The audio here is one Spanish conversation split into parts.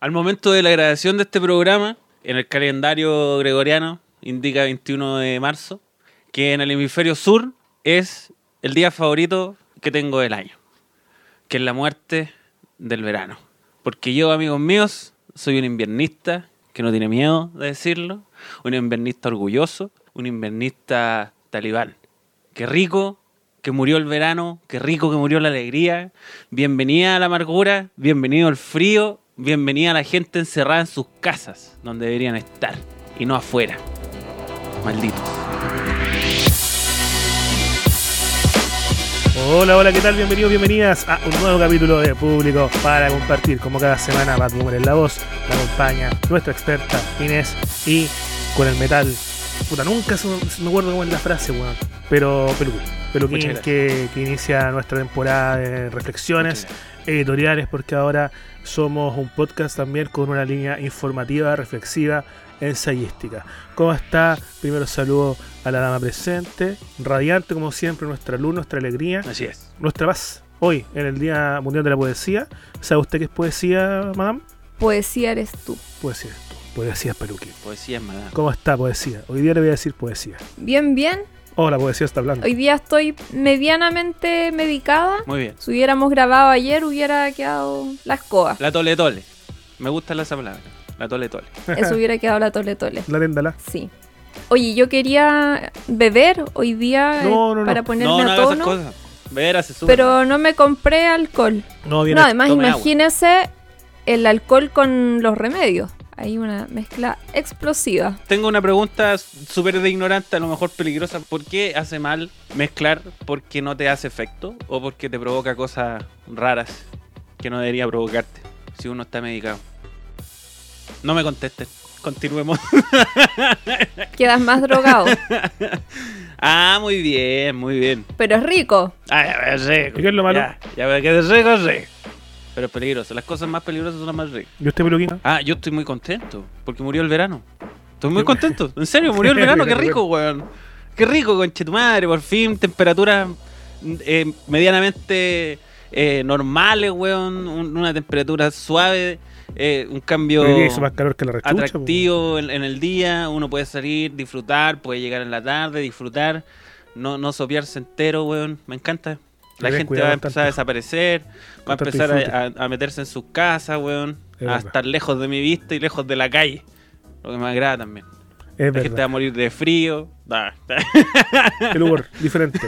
Al momento de la grabación de este programa, en el calendario gregoriano indica 21 de marzo, que en el hemisferio sur es el día favorito que tengo del año, que es la muerte del verano. Porque yo, amigos míos, soy un inviernista que no tiene miedo de decirlo, un inviernista orgulloso, un inviernista talibán. Qué rico que murió el verano, qué rico que murió la alegría. Bienvenida a la amargura, bienvenido al frío, bienvenida a la gente encerrada en sus casas, donde deberían estar, y no afuera. Malditos. Hola, hola, ¿qué tal? Bienvenidos, bienvenidas a un nuevo capítulo de Público para compartir. Como cada semana, Bad Boomer en la voz, la acompaña nuestra experta Inés y con el metal. Puta, nunca me acuerdo cómo es la frase, weón. Pero Peluquín. Peluquín que, que inicia nuestra temporada de reflexiones editoriales porque ahora somos un podcast también con una línea informativa, reflexiva, ensayística. ¿Cómo está? Primero saludo a la dama presente, radiante como siempre, nuestra luz, nuestra alegría, Así es. nuestra paz. Hoy, en el Día Mundial de la Poesía, ¿sabe usted qué es poesía, madame? Poesía eres tú. Poesía es tú. Poesía es peluquín. Poesía es madame. ¿Cómo está poesía? Hoy día le voy a decir poesía. Bien, bien. Oh, la poesía está hablando. Hoy día estoy medianamente medicada. Muy bien. Si hubiéramos grabado ayer, hubiera quedado la escoba. La tole tole. Me gusta esa palabra. La tole tole. Eso hubiera quedado la tole tole. La téndala. Sí. Oye, yo quería beber hoy día eh, No, no, no. para ponerme No, no a hagas esas tono. cosas. Ver, hace súper Pero no me compré alcohol. No, viene No, además agua. imagínese el alcohol con los remedios. Hay una mezcla explosiva. Tengo una pregunta súper de ignorante, a lo mejor peligrosa. ¿Por qué hace mal mezclar porque no te hace efecto o porque te provoca cosas raras que no debería provocarte si uno está medicado? No me contesten. Continuemos. Quedas más drogado. ah, muy bien, muy bien. pero es rico. Ah, ya veo rico. ¿Y qué es lo malo? Ya, ya que es rico, es rico. Pero es peligroso. Las cosas más peligrosas son las más ricas. ¿Y usted, peluquín? Ah, yo estoy muy contento porque murió el verano. Estoy muy contento. En serio, murió el verano. Qué rico, weón. Qué rico, conche tu madre. Por fin, temperaturas eh, medianamente eh, normales, weón. un- una temperatura suave. eh, un cambio más calor que la rechucha. atractivo en, en el día. Uno puede salir, disfrutar, puede llegar en la tarde, disfrutar. No, no sopiarse entero, weón. Me encanta. La gente va a empezar a desaparecer, va a empezar a, a- a meterse en sus casas, weón, Es a verdad. estar lejos de mi vista y lejos de la calle. Lo que me agrada también. Es La gente va a morir de frío. Ah, El humor, diferente.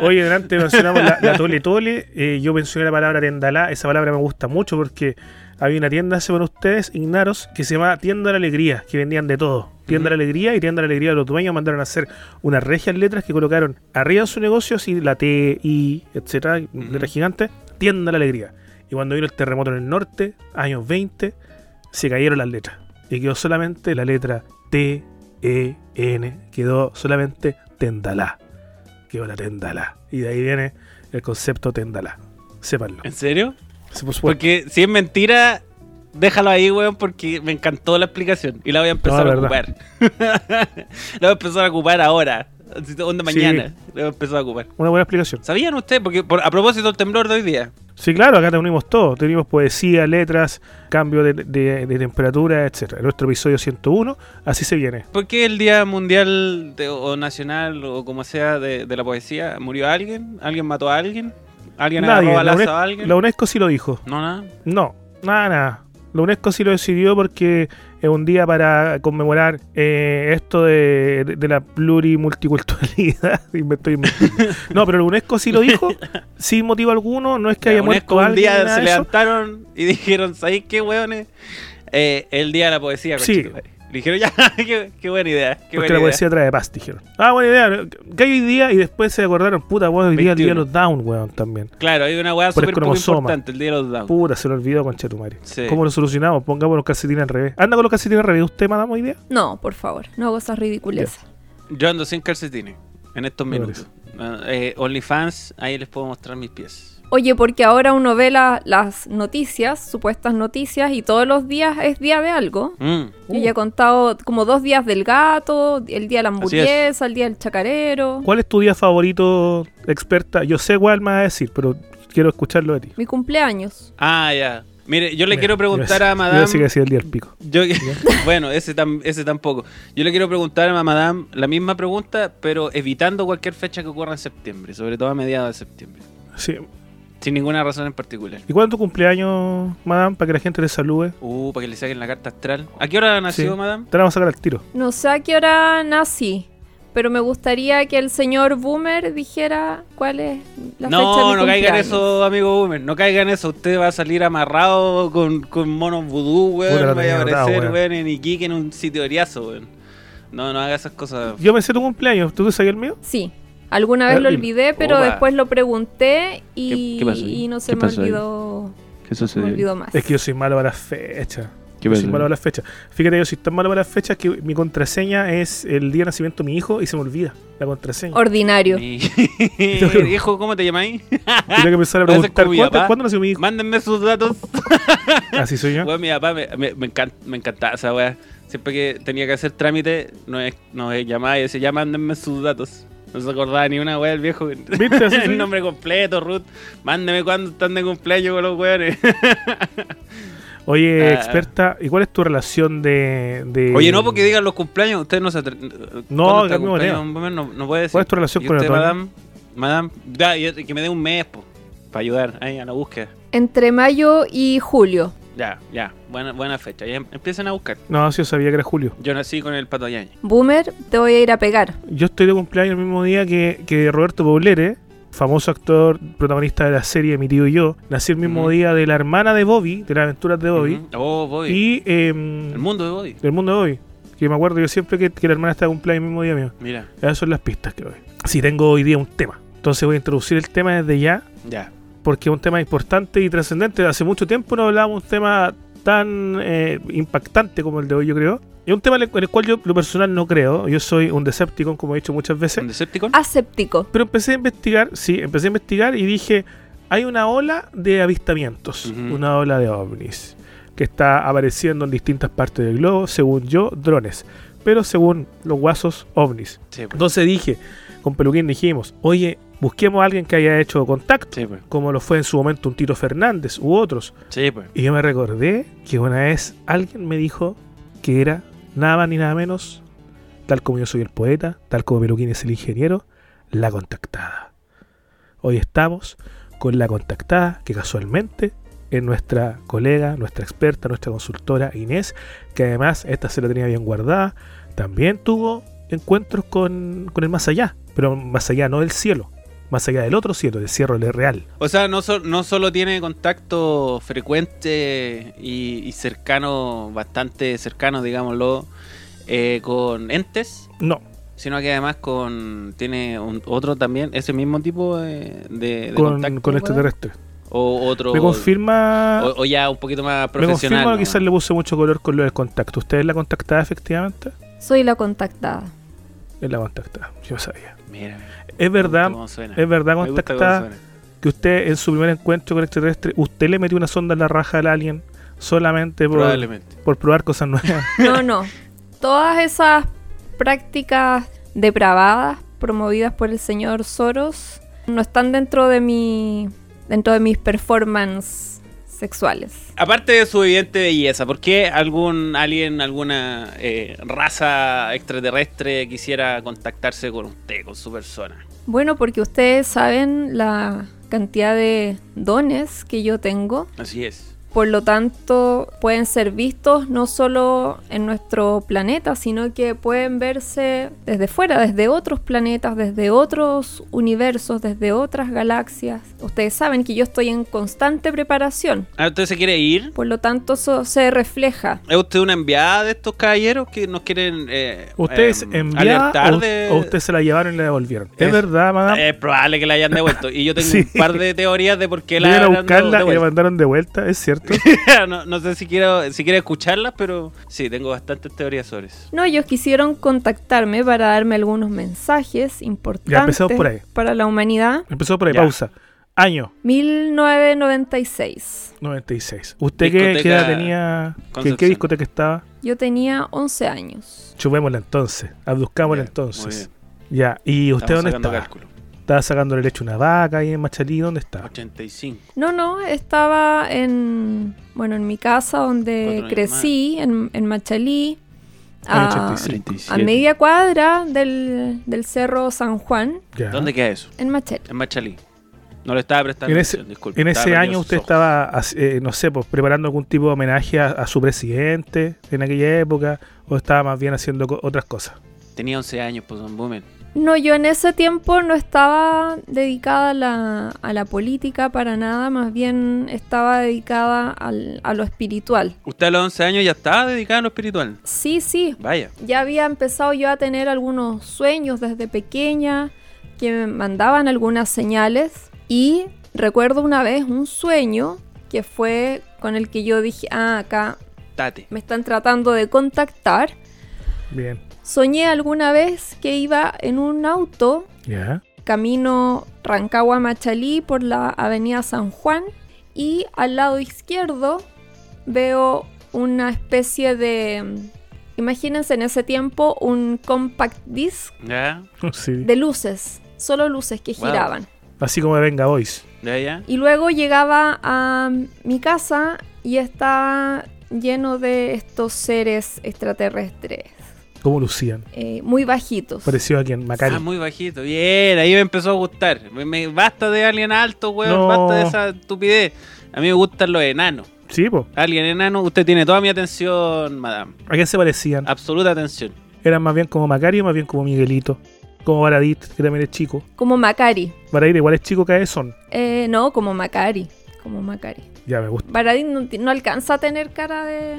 Oye, delante mencionamos la, la tole tole. eh, yo mencioné la palabra tendalá. Esa palabra me gusta mucho porque había una tienda hace con ustedes, Ignaros, que se llamaba Tienda de la Alegría, que vendían de todo. Tienda de la Alegría y Tienda de la Alegría de los dueños mandaron a hacer unas regias letras que colocaron arriba en su negocio, así la T, I, etcétera, letras gigantes, Tienda de la Alegría. Y cuando vino el terremoto en el norte, años 20, se cayeron las letras. Y quedó solamente la letra T, E, N. Quedó solamente Tendalá. Quedó la Tendalá. Y de ahí viene el concepto Tendalá. Sépanlo. ¿En serio? Sí, por. Porque si es mentira, déjalo ahí, weón, porque me encantó la explicación. Y la voy a empezar No, a ocupar. la voy a empezar a ocupar ahora. Onda Sí. mañana. La voy a empezar a ocupar. Una buena explicación. ¿Sabían ustedes? Porque por- a propósito del temblor de hoy día. Sí, claro, acá te unimos todo. Tenemos poesía, letras, cambio de, de- de temperatura, etcétera. Nuestro episodio 101, así se viene. ¿Por qué el Día Mundial de- o Nacional o como sea de, de la poesía murió alguien? ¿Alguien mató a alguien? ¿Alguien Nadie. La, UNESCO, a alguien? la UNESCO sí lo dijo. No, nada. No, nada, nada. La UNESCO sí lo decidió porque es un día para conmemorar eh, esto de, de- de la plurimulticulturalidad. No, pero la UNESCO sí lo dijo, sin motivo alguno. No es que haya UNESCO muerto un día se levantaron y dijeron, ¿sabéis qué, weones? Eh, el Día de la Poesía, Sí. Le dijeron, ya, qué, qué buena idea. Qué Porque buena la idea. poesía trae paz, dijeron. Ah, buena idea. ¿Qué hay hoy día? Y después se acordaron, puta, weón, hoy día el día de 21. los down, weón, también. Claro, hay una weá súper importante, el Día de los Down. Puta, se lo olvidó con Chetumare. Sí. ¿Cómo lo solucionamos? Pongamos los calcetines al revés. ¿Anda con los calcetines al revés usted, madame, hoy día? No, por favor, no hago esas ridiculeces. Yo ando sin calcetines en estos Me minutos. Ah, eh, OnlyFans, ahí les puedo mostrar mis pies. Oye, porque ahora uno ve la- las noticias, supuestas noticias, y todos los días es día de algo. Mm. Yo ya he contado como dos días del gato, el día de la hamburguesa, el día del chacarero, ¿Cuál es tu día favorito, experta? Yo sé cuál me vas a decir, pero quiero escucharlo de ti. mi cumpleaños. Ah, ya. Mire, yo le Mira, quiero preguntar yo- a Yo Madame. sí que el día del pico. Yo, bueno, ese, tam- ese tampoco. Yo le quiero preguntar a Madame la misma pregunta, pero evitando cualquier fecha que ocurra en septiembre, sobre todo a mediados de septiembre. Sí. Sin ninguna razón en particular. ¿Y cuándo es tu cumpleaños, madame, para que la gente te salude? Uh, para que le saquen la carta astral. ¿A qué hora nació, Sí. Madame? Te la vamos a sacar al tiro. No sé a qué hora nací, pero me gustaría que el señor Boomer dijera cuál es la fecha de No, no caiga en cumpleaños. eso, amigo Boomer. No caiga en eso. Usted va a salir amarrado con, con monos vudú, weón. Vaya a aparecer, weón. weón, en Iquique en un sitio eriazo, weón. No, no haga esas cosas. Yo pensé tu cumpleaños. ¿Tú te sabías el mío? Sí, alguna vez A ver, lo olvidé, pero Opa. después lo pregunté y, ¿Qué- qué pasó ahí? y no se ¿Qué me olvidó, ¿Qué se me olvidó más. Es que yo soy malo para las fechas. ¿Qué Yo soy malo para las fechas. Fíjate, yo soy tan malo para las fechas que mi contraseña es el día de nacimiento de mi hijo y se me olvida la contraseña. Ordinario. Hijo, ¿cómo te llamáis? Tengo que empezar a preguntar ¿cuándo, papá. ¿cuándo nació mi hijo. Mándenme sus datos. Así soy yo. Weón, mi papá me, me, me, encan- me encantaba esa weá. Siempre que tenía que hacer trámite, nos, nos llamaba y decía, ya mándenme sus datos. No se acordaba ni una weá el viejo. ¿Viste? El yo. nombre completo, Ruth. Mándeme cuándo están de cumpleaños con los weones. Oye, Ah. experta, ¿y cuál es tu relación de. de- Oye, no porque digan los cumpleaños, usted no se atre- No, ¿cuándo está cambiemos de cumpleaños? No, no puede decir. ¿Cuál es tu relación ¿Y con el usted, otoño? madame? Madame, da, y- que me dé un mes, po, para ayudar ahí a la búsqueda. Entre mayo y julio. Ya, ya, buena, buena fecha. Ya em- empiecen a buscar. No, sí, yo sabía que era Julio. Yo nací con el pato Yañez. Boomer, te voy a ir a pegar. Yo estoy de cumpleaños el mismo día que, que Roberto Poblere, famoso actor, protagonista de la serie Mi tío y yo. Nací el mismo día de la hermana de Bobby, de las aventuras de Bobby. Ujú. Oh, Bobby. Y em, El mundo de Bobby. del mundo de Bobby. Que me acuerdo yo siempre que, que la hermana está de cumpleaños el mismo día mío. Mira, Esas son las pistas que doy. Sí, tengo hoy día un tema. Entonces voy a introducir el tema desde ya, ya. Porque es un tema importante y trascendente. Hace mucho tiempo no hablábamos de un tema tan eh, impactante como el de hoy, yo creo. Y un tema en el, cual yo, lo personal, no creo. Yo soy un Decepticon, como he dicho muchas veces. ¿Un Decepticon? Aséptico. Pero empecé a investigar, sí, empecé a investigar y dije, hay una ola de avistamientos, una ola de ovnis, que está apareciendo en distintas partes del globo, según yo, drones, pero según los guasos, ovnis. Sí, pues. Entonces dije, con Peluquín dijimos, oye, busquemos a alguien que haya hecho contacto, Sí, pues. como lo fue en su momento un Tito Fernández u otros. Sí, pues. Y yo me recordé que una vez alguien me dijo que era nada más ni nada menos, tal como yo soy el poeta, tal como Peluquín es el ingeniero, la contactada. Hoy estamos con la contactada que casualmente es nuestra colega, nuestra experta, nuestra consultora Inés, que además esta se la tenía bien guardada, también tuvo encuentros con, con el más allá, pero más allá no del cielo, más allá del otro cielo, del cielo real. O sea, no, so- no solo tiene contacto frecuente y, y cercano, bastante cercano, digámoslo, eh, con entes, No, sino que además con tiene un- otro también, ese mismo tipo de, de- de con, contacto. con extraterrestres. o otro. Me confirma... O, o ya un poquito más Me profesional. confirma ¿no? que quizás le puse mucho color con lo del contacto. ¿Usted es la contactada efectivamente? Soy la contactada. Es la contactada, yo sabía. Mira, Es verdad, es verdad contactada que usted en su primer encuentro con extraterrestre, usted le metió una sonda en la raja al alien solamente por, Probablemente. por probar cosas nuevas. No, no. Todas esas prácticas depravadas promovidas por el señor Soros no están dentro de mi dentro de mis performances sexuales. Aparte de su evidente belleza, ¿por qué algún alien, alguna eh, raza extraterrestre quisiera contactarse con usted, con su persona? Bueno, porque ustedes saben la cantidad de dones que yo tengo. Así es. Por lo tanto, pueden ser vistos no solo en nuestro planeta, sino que pueden verse desde fuera, desde otros planetas, desde otros universos, desde otras galaxias. Ustedes saben que yo estoy en constante preparación. Ah, ¿Usted se quiere ir? Por lo tanto, eso se refleja. ¿Es usted una enviada de estos caballeros que nos quieren eh, ¿Usted es eh, enviada alertar o, de- o usted se la llevaron y la devolvieron? ¿Es, Es- verdad, madame? Es probable que la hayan devuelto. Y yo tengo Sí. un par de teorías de por qué la Vinieron a buscarla y la mandaron de vuelta, ¿es cierto? no, no sé si quiero, si quiere escucharlas, pero sí, tengo bastantes teorías sobre eso. No, ellos quisieron contactarme para darme algunos mensajes importantes empecemos por ahí. para la humanidad. Empezó por ahí, Ya. pausa. Año 1996. 96. ¿Usted qué, edad tenía? ¿En qué discoteca estaba? Yo tenía 11 años. Chupémosla entonces, abduzcámosla Ya, entonces. muy Ya, ¿y usted Estamos dónde estaba? cálculo. ¿Estaba sacando el leche a una vaca ahí en Machalí? ¿Dónde estaba? 85. No, no, estaba en, bueno, en mi casa donde crecí, en, en Machalí, a, 85. a media cuadra del, del Cerro San Juan, Ya. ¿Dónde queda eso? en Machalí. En Machalí. No le estaba prestando En ese, atención, disculpe. en ese año usted ojos. estaba, eh, no sé, pues preparando algún tipo de homenaje a, a su presidente en aquella época o estaba más bien haciendo co- otras cosas. Tenía 11 años, pues, Don Boomer. No, yo en ese tiempo no estaba dedicada a la, a la política para nada, más bien estaba dedicada al- a lo espiritual. Usted a los 11 años ya estaba dedicado a lo espiritual. Sí, sí, Vaya. ya había empezado yo a tener algunos sueños desde pequeña que me mandaban algunas señales y recuerdo una vez un sueño que fue con el que yo dije, ah, acá Tate. me están tratando de contactar. Bien. Soñé alguna vez que iba en un auto camino Rancagua-Machalí por la avenida San Juan y al lado izquierdo veo una especie de... Imagínense en ese tiempo un compact disc de luces, solo luces que Wow. giraban. Así como de Venga Boys. Y luego llegaba a mi casa y estaba lleno de estos seres extraterrestres, ¿Cómo lucían? eh, muy bajitos. Pareció a quien Macari. Ah, muy bajito. Bien, ahí me empezó a gustar. Me, me- basta de alien alto, weón. No. Basta de esa estupidez. A mí me gustan los enanos. Sí, pues. Alien enano, usted tiene toda mi atención, madame. ¿A quién se parecían? Absoluta atención. ¿Eran más bien como Macari o más bien como Miguelito? Como Baradit, que también es chico. Como Macari. Baradit igual es chico que son. Eh, no, como Macari. Como Macari. Ya me gusta. No, ti- no alcanza a tener cara de,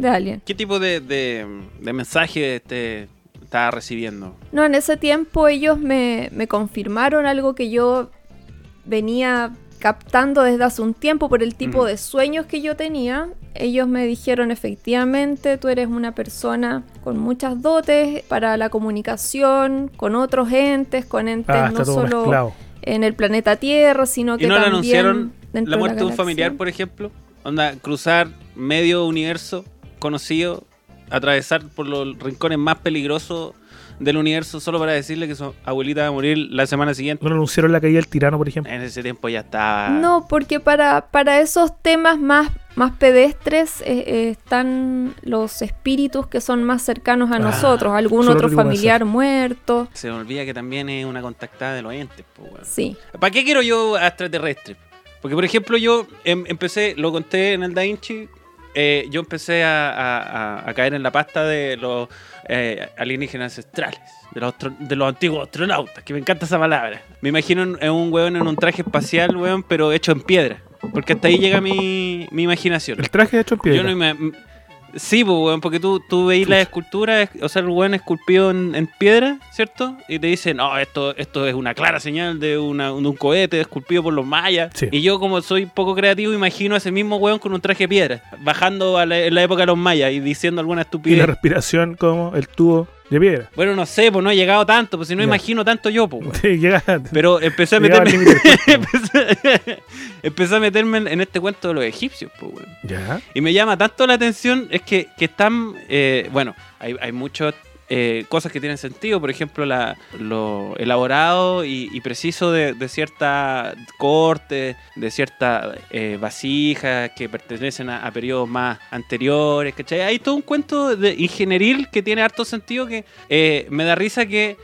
de alien. ¿Qué tipo de, de, de mensaje te estaba recibiendo? No, en ese tiempo ellos me, me confirmaron algo que yo venía captando desde hace un tiempo por el tipo de sueños que yo tenía. Ellos me dijeron efectivamente, tú eres una persona con muchas dotes para la comunicación, con otros entes, con entes Ah, no solo mezclado. en el planeta Tierra, sino que ¿Y no le también anunciaron dentro la de muerte de un familiar, por ejemplo? Onda, cruzar medio universo conocido, atravesar por los rincones más peligrosos del universo solo para decirle que su abuelita va a morir la semana siguiente. ¿No lo anunciaron la caída del tirano, por ejemplo? En ese tiempo ya estaba... No, porque para, para esos temas más, más pedestres eh, eh, están los espíritus que son más cercanos a Ah, nosotros, algún otro familiar muerto. Se me olvida que también es una contactada de los entes. po, weón. Sí. ¿Para qué quiero yo a extraterrestre? Porque, por ejemplo, yo em- empecé, lo conté en el Da Vinci, eh, yo empecé a, a- a- a caer en la pasta de los eh, alienígenas ancestrales, de los, de los antiguos astronautas, que me encanta esa palabra. Me imagino en, un weón en un traje espacial, weón, pero hecho en piedra. Porque hasta ahí llega mi, mi imaginación. El traje hecho en piedra. Yo no Sí, pues, weón, porque tú, tú veis las esculturas, o sea, el weón esculpido en, en piedra, ¿cierto? Y te dicen, no, esto, esto es una clara señal de, una, de un cohete esculpido por los mayas. Sí. Y yo, como soy poco creativo, imagino a ese mismo weón con un traje de piedra, bajando a la- en la época de los mayas y diciendo alguna Y la estupidez. respiración como el tubo de piedra. Bueno, no sé, pues no he llegado tanto, pues si no Ya. imagino tanto yo, pues. Sí, Pero empecé a meterme, empecé, empecé a meterme en, este cuento de los egipcios, pues, weón. Ya. Y me llama tanto la atención, es que, que están, eh, bueno, hay, hay muchas eh, cosas que tienen sentido, por ejemplo, la, lo elaborado y, y preciso de, de cierta corte, de ciertas eh, vasijas que pertenecen a, periodos más anteriores, ¿cachai? Hay todo un cuento de ingenieril que tiene harto sentido que eh, me da risa que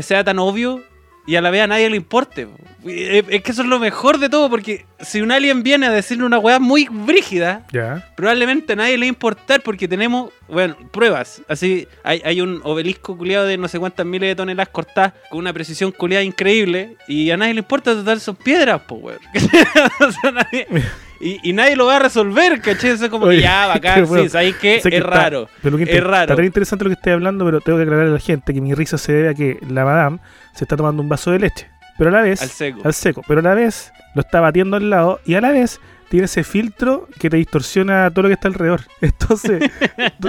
sea tan obvio y a la vez a nadie le importe. po. Eh, Es que eso es lo mejor de todo, porque si un alien viene a decirle una weá muy brígida, probablemente a nadie le va a importar porque tenemos, bueno, pruebas. Así, hay, hay un obelisco culiado de no sé cuántas miles de toneladas cortadas con una precisión culiada increíble y a nadie le importa total son piedras, pues, weón. O sea, nadie- y, y nadie lo va a resolver, ¿cachai? Eso es como Oye, que ya, bacán, bueno, sí, ¿sabéis qué? Que Es está- raro. pero que es raro. Está tan interesante lo que estoy hablando, pero tengo que aclararle a la gente que mi risa se debe a que la madame se está tomando un vaso de leche. Pero a la vez. Al seco. al seco, Pero a la vez lo está batiendo al lado y a la vez tiene ese filtro que te distorsiona todo lo que está alrededor. Entonces,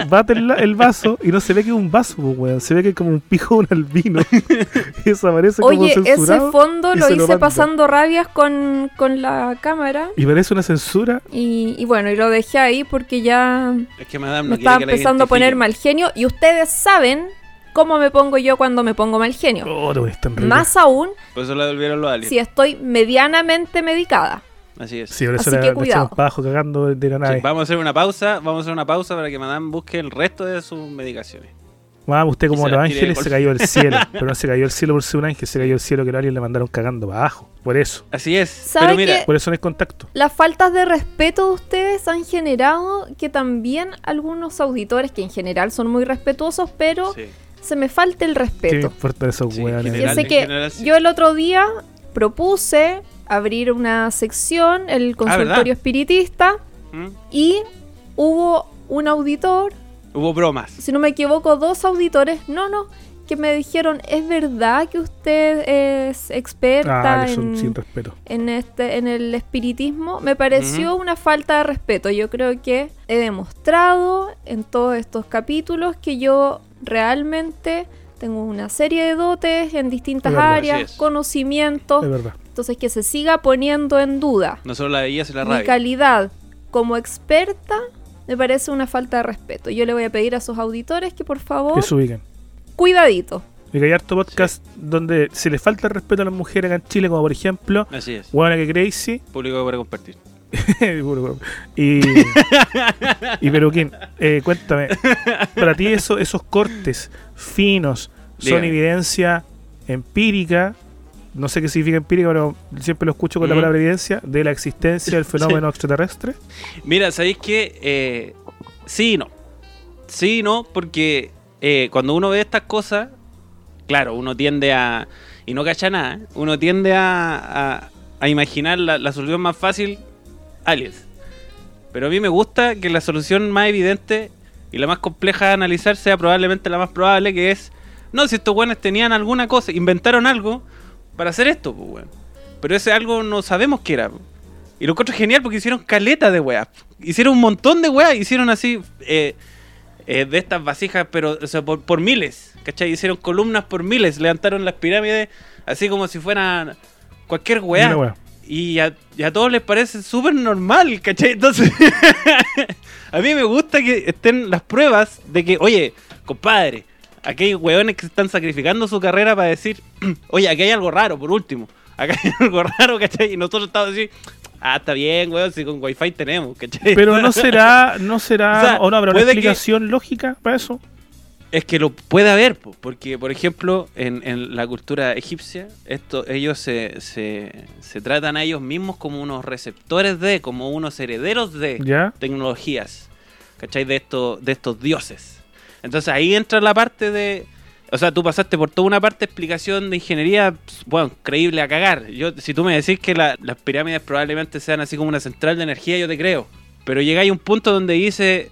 bate el, el vaso y no se ve que es un vaso, pues, weón. Se ve que es como un pijo de un albino. y desaparece como Oye, ese censurado. fondo y lo lo hice pasando rabias con, con la cámara Y parece una censura. y, y bueno, y lo dejé ahí porque ya Es que madame me no estaba empezando a poner mal genio y ustedes saben cómo me pongo yo cuando me pongo mal genio. Oh, rico. Más aún Por eso devolvieron los aliens. si estoy medianamente medicada. Así es. Sí, por eso Así la, que cuidado. echamos para abajo cagando de, la Sí, nave. vamos a hacer una pausa, vamos a hacer una pausa para que Madame busque el resto de sus medicaciones. Vamos, usted como los ángeles se cayó del cielo. pero no se cayó del cielo por ser un ángel, se cayó del cielo que los aliens le mandaron cagando para abajo. Por eso. Así es. ¿Sabe Pero mira, qué? Por eso no hay contacto. Las faltas de respeto de ustedes han generado que también algunos auditores, que en general son muy respetuosos, pero sí. se me falte el ¿Qué me respeto. importa de esos Sí, general. Que general sí. yo el otro día propuse abrir una sección, el consultorio Ah, ¿verdad? espiritista, ¿Mm? y hubo un auditor, Hubo bromas. si no me equivoco, dos auditores, no, no, que me dijeron, ¿es verdad que usted es experta Ah, en, sin respeto. en este en el espiritismo? Me pareció una falta de respeto. Yo creo que he demostrado en todos estos capítulos que yo realmente tengo una serie de dotes en distintas áreas, conocimientos. Entonces que se siga poniendo en duda Nosotros la veías y la mi rabia. calidad como experta me parece una falta de respeto. Yo le voy a pedir a sus auditores que por favor, Que se ubiquen. cuidadito. Y que hay harto podcast donde se le falta el respeto a las mujeres acá en Chile, como por ejemplo, Así es. Huevona que Crazy. Público para compartir. Y. y Peruquín, eh, cuéntame. Para ti, eso, esos cortes finos son Dígame. evidencia empírica. No sé qué significa empírica, pero siempre lo escucho con la palabra evidencia de la existencia del fenómeno extraterrestre. Mira, ¿sabéis qué? Eh, sí y no. Sí y no, porque eh, cuando uno ve estas cosas, claro, uno tiende a. Y no cacha nada, ¿eh? uno tiende a, a, a imaginar la, la solución más fácil, aliens. Pero a mí me gusta que la solución más evidente y la más compleja de analizar sea probablemente la más probable, que es. No, si estos buenos tenían alguna cosa, inventaron algo para hacer esto, pues, weón. Pero ese algo no sabemos qué era. Y lo encuentro genial porque hicieron caleta de weas. Hicieron un montón de weas. Hicieron así eh, eh, de estas vasijas, pero o sea, por, por miles. ¿Cachai? Hicieron columnas por miles. Levantaron las pirámides así como si fueran cualquier wea. Y a, y a todos les parece súper normal, ¿cachai? Entonces, a mí me gusta que estén las pruebas de que, oye, compadre, aquí hay weones que están sacrificando su carrera para decir, oye, aquí hay algo raro, por último. Acá hay algo raro, ¿cachai? Y nosotros estamos así, ah, está bien, weón, si con wifi tenemos, ¿cachai? Pero no será, no será, O sea, o no habrá una que- explicación lógica para eso. Es que lo puede haber, po, porque por ejemplo en, en la cultura egipcia, esto, ellos se, se, se tratan a ellos mismos como unos receptores de, como unos herederos de ¿Ya? tecnologías, ¿cachai? De, estos de estos dioses. Entonces ahí entra la parte de... O sea, tú pasaste por toda una parte de explicación de ingeniería, pues, bueno, creíble a cagar. Yo, si tú me decís que la- las pirámides probablemente sean así como una central de energía, yo te creo. Pero llegáis a un punto donde dice,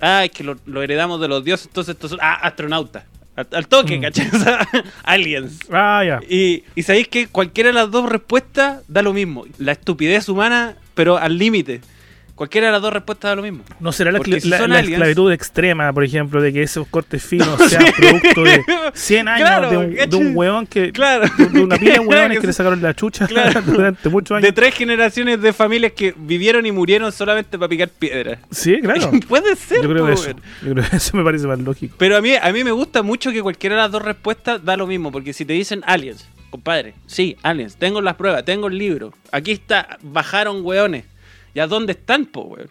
ah, es que lo, lo heredamos de los dioses, entonces estos son, ah, astronautas. Al, al toque, Mm. ¿cachai? O sea, aliens. Ah, ya. Y, y sabéis que cualquiera de las dos respuestas da lo mismo. La estupidez humana, pero al límite. Cualquiera de las dos respuestas da lo mismo. ¿No será la, si la- la esclavitud extrema, por ejemplo, de que esos cortes finos sean producto de 100 años Claro, de, un, de ¿cachai? un huevón que. Claro. De, una pila de huevones Que le sacaron la chucha Claro. durante muchos años? De tres generaciones de familias que vivieron y murieron solamente para picar piedras. Sí, claro. Puede ser, Yo creo po, que eso. Yo creo que eso me parece más lógico. Pero a mí, a mí me gusta mucho que cualquiera de las dos respuestas da lo mismo. Porque si te dicen aliens, compadre, sí, aliens, tengo las pruebas, tengo el libro. Aquí está, bajaron hueones. ¿Ya dónde están, po, weón?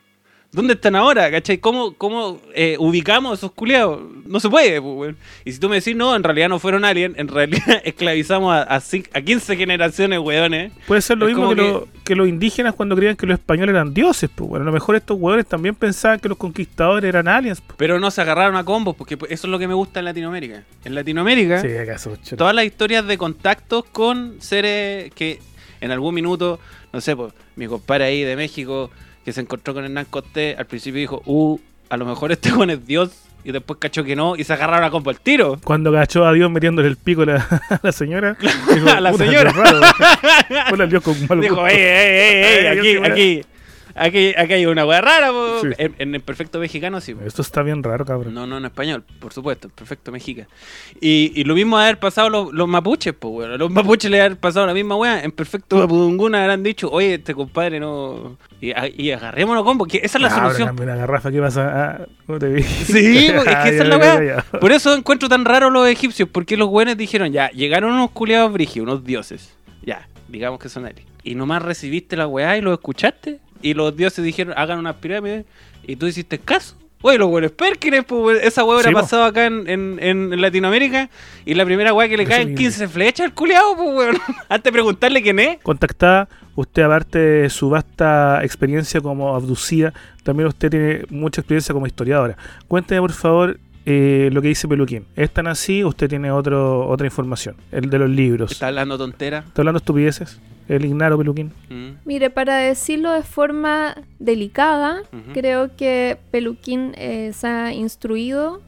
¿Dónde están ahora? ¿Cachai? ¿Cómo, cómo eh, ubicamos a esos culiados? No se puede, po, weón. Y si tú me decís, no, en realidad no fueron aliens, en realidad esclavizamos a, a, cin- a 15 generaciones, weones. Puede ser lo Es mismo que, lo- que los indígenas cuando creían que los españoles eran dioses. Pues bueno, a lo mejor estos huevones también pensaban que los conquistadores eran aliens. pues. Pero no se agarraron a combos, porque eso es lo que me gusta en Latinoamérica. En Latinoamérica, Sí, acaso. todas las historias de contactos con seres que en algún minuto, no sé, pues, mi compadre ahí de México que se encontró con Hernán Cortés, al principio dijo, uh, a lo mejor este con es Dios, y después cachó que no, y se agarraron a combo al tiro. Cuando cachó a Dios metiéndole el pico a la, a la señora. dijo, A la "Puta, señora". qué raro". Hola, Dios con mal Dijo, ey, ey, ey, ey, aquí, aquí. Aquí, aquí hay una weá rara, po. Sí. En, en el perfecto mexicano sí. po. Esto está bien raro, cabrón. No, no en español, por supuesto, en perfecto mexica. Y, y lo mismo haber pasado los, los mapuches, pues, weón. Los mapuches le haber pasado la misma weá. En perfecto mapudunguna habrán dicho, oye, este compadre no. Y, y agarrémonos combo, que esa es la solución. garrafa, ¿qué pasa? Ah, ¿cómo te vi? Sí, po, es que Ah, esa es la weá. Por eso encuentro tan raro los egipcios, porque los buenos dijeron, ya, llegaron unos culiados brígidos, unos dioses. Ya, digamos que son ellos. Y nomás recibiste la weá y lo escuchaste. Y los dioses dijeron, hagan unas pirámides. Y tú hiciste caso. Oye, los buenos Pérkines, pues esa hubiera Sí, pasado acá en, en- en Latinoamérica. Y la primera weá que le caen mismo. 15 flechas al culiado, pues weón. Antes de preguntarle quién es. Contactada, usted aparte de su vasta experiencia como abducida, también usted tiene mucha experiencia como historiadora. Cuénteme por favor eh, lo que dice Peluquín. ¿Es tan así? ¿Usted tiene otro, otra información? El de los libros. Está hablando tontera. ¿Está hablando estupideces? ¿El Ignaro Peluquín? Mm. Mire, para decirlo de forma delicada, creo que Peluquín eh, se ha instruido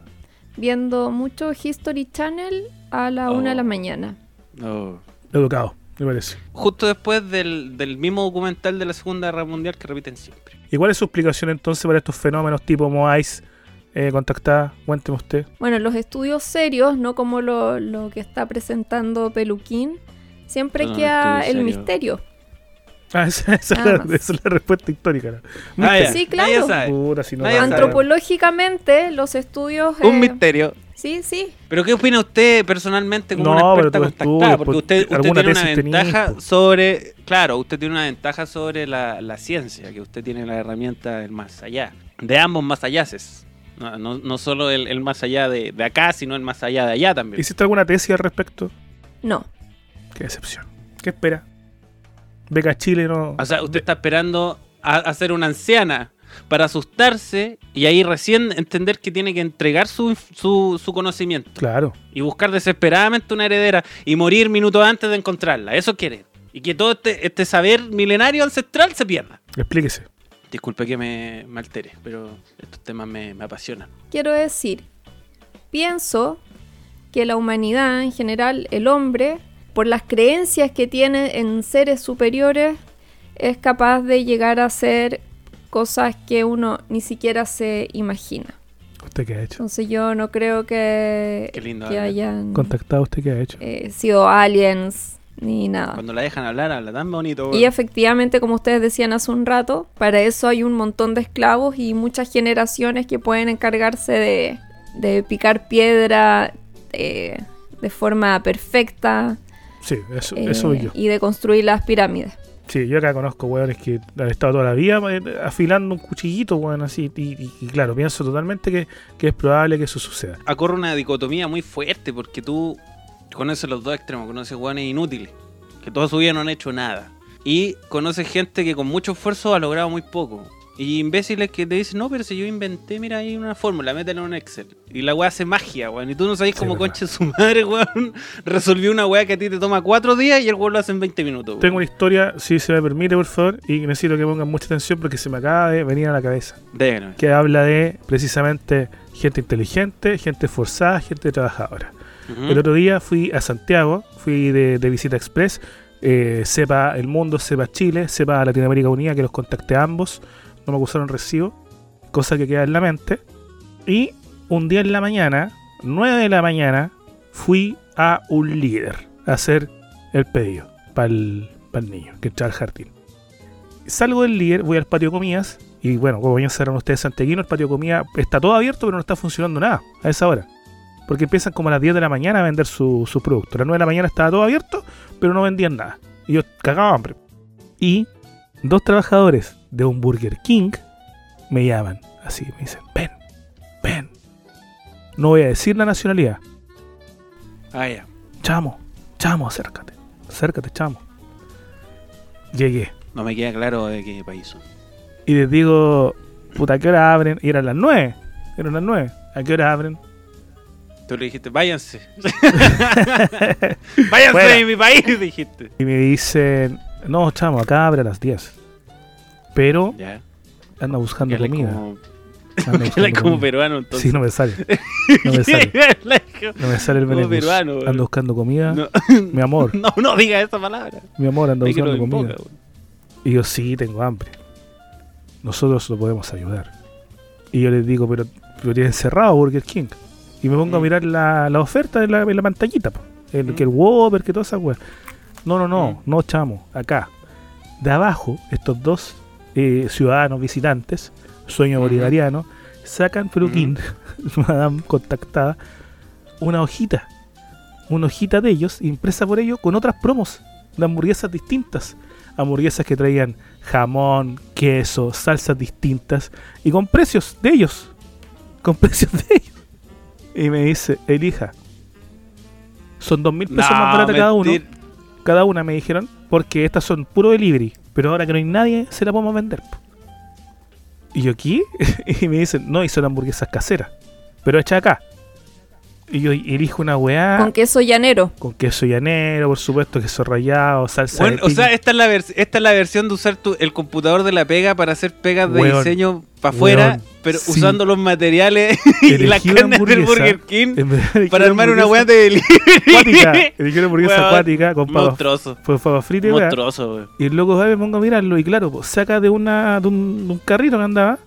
viendo mucho History Channel a la una de la Oh. mañana. No. Educado, me parece. Justo después del, del mismo documental de la Segunda Guerra Mundial que repiten siempre. ¿Y cuál es su explicación entonces para estos fenómenos tipo Moais? Eh, contactada, cuénteme usted. Bueno, los estudios serios, no como lo, lo que está presentando Peluquín, siempre queda el misterio. Ah, esa, esa es la, más. esa es la respuesta histórica. ¿no? Ah. Sí, claro. Puta, si no sabe. Antropológicamente, los estudios... Un eh, misterio. Sí, sí. Pero ¿qué opina usted personalmente como No, una pero experta contactada? Porque pues, usted, usted tiene una ventaja pues. sobre... Claro, usted tiene una ventaja sobre la, la ciencia, que usted tiene la herramienta del más allá. De ambos más allases. No, no, no solo el, el más allá de, de acá, sino el más allá de allá también. ¿Hiciste alguna tesis al respecto? No. Qué decepción. ¿Qué espera? Beca Chile no. O sea, usted está esperando a, a ser una anciana para asustarse y ahí recién entender que tiene que entregar su, su, su conocimiento Claro. y buscar desesperadamente una heredera y morir minutos antes de encontrarla. Eso quiere. Y que todo este, este saber milenario ancestral se pierda. Explíquese. Disculpe que me, me altere, pero estos temas me, me apasionan. Quiero decir, pienso que la humanidad en general, el hombre, por las creencias que tiene en seres superiores, es capaz de llegar a hacer cosas que uno ni siquiera se imagina. ¿Usted qué ha hecho? Entonces yo no creo que, Qué lindo que habla. hayan Contactado, ¿usted qué ha hecho? eh, sido aliens ni nada. Cuando la dejan hablar, habla tan bonito. Y efectivamente, como ustedes decían hace un rato, para eso hay un montón de esclavos y muchas generaciones que pueden encargarse de, de picar piedra eh, de forma perfecta Sí, eso, eh, eso yo. y de construir las pirámides. Sí, yo acá conozco weones que han estado toda la vida eh, afilando un cuchillito, weón, así. Y, y- y claro, pienso totalmente que, que es probable que eso suceda. Ocurre una dicotomía muy fuerte porque tú conoces los dos extremos, conoces hueones inútiles, que toda su vida no han hecho nada. Y conoces gente que con mucho esfuerzo ha logrado muy poco. Y imbéciles que te dicen, no, pero si yo inventé, mira, hay una fórmula, métela en un Excel. Y la weá hace magia, weón. Y tú no sabes Sí, cómo concha su madre, weón, resolvió una weá que a ti te toma cuatro días y el weón lo hace en 20 minutos. weón. Tengo una historia, si se me permite, por favor, y necesito que pongan mucha atención porque se me acaba de venir a la cabeza. Déjenme. Que habla de precisamente gente inteligente, gente esforzada, gente trabajadora. El otro día fui a Santiago, fui de, de visita express. eh, sepa el mundo, sepa Chile, sepa Latinoamérica Unida, que los contacté a ambos. Me acusaron recibo, cosa que queda en la mente. Y un día en la mañana, 9 de la mañana, fui a un líder a hacer el pedido para el, niño que entra al jardín. Salgo del líder, voy al patio de comidas. Y bueno, como bien sabrán ustedes, Santiaguino, el patio de comida está todo abierto, pero no está funcionando nada a esa hora porque empiezan como a las 10 de la mañana a vender su, su producto. A las 9 de la mañana estaba todo abierto, pero no vendían nada. Y yo cagaba hambre. Y dos trabajadores de un Burger King me llaman así, me dicen, ven, ven. No voy a decir la nacionalidad. Ah, ya. Chamo, chamo, acércate. Acércate, chamo. Llegué. No me queda claro de qué país son. Y les digo, puta, ¿a qué hora abren? Y eran las 9. Eran las 9. ¿A qué hora abren? Tú le dijiste, váyanse. váyanse Fuera. de mi país, dijiste. Y me dicen, no, chamo, acá abre a las 10. Pero Ya. anda buscando comida. como, Anda peruano, entonces. Sí, no me sale. No me sale. No me sale el Benelux. peruano, weón. Ando buscando comida. no, Mi amor, no, no diga esa palabra. mi amor, lo buscando comida. Y yo, sí, tengo hambre. nosotros lo podemos ayudar. Y yo les digo, pero, pero tienen cerrado Burger King. Y me pongo a Mm. mirar la, la oferta en la, en la pantallita, el, Mm. que el Whopper, que todas esas weas. No, no, no, Mm. no, chamo, acá. De abajo, estos dos eh, ciudadanos visitantes, sueño bolivariano, sacan peluquín, madame contactada, una hojita, una hojita de ellos, impresa por ellos, con otras promos de hamburguesas distintas. Hamburguesas que traían jamón, queso, salsas distintas y con precios de ellos. Con precios de ellos. Y me dice, elija. Son dos mil pesos más baratas cada uno. Cada una me dijeron, porque estas son puro delivery. Pero ahora que no hay nadie, se la podemos vender. Y yo aquí, y me dicen, no, y son hamburguesas caseras. Pero hechas acá. Y yo elijo una weá Con queso llanero. con queso llanero, por supuesto, queso rallado, salsa Bueno, de o sea, esta es, la esta es la versión de usar tu- el computador de la pega para hacer pegas de Weón, diseño para afuera, pero sí. usando los materiales y la Elegí una carne del Burger King para armar una weá de delivery. Elegí una hamburguesa Weón, acuática con papas, papas fritas. Monstruoso, weón. Y el loco me pongo a mirarlo y claro, pues, saca de una de un, de un carrito que andaba,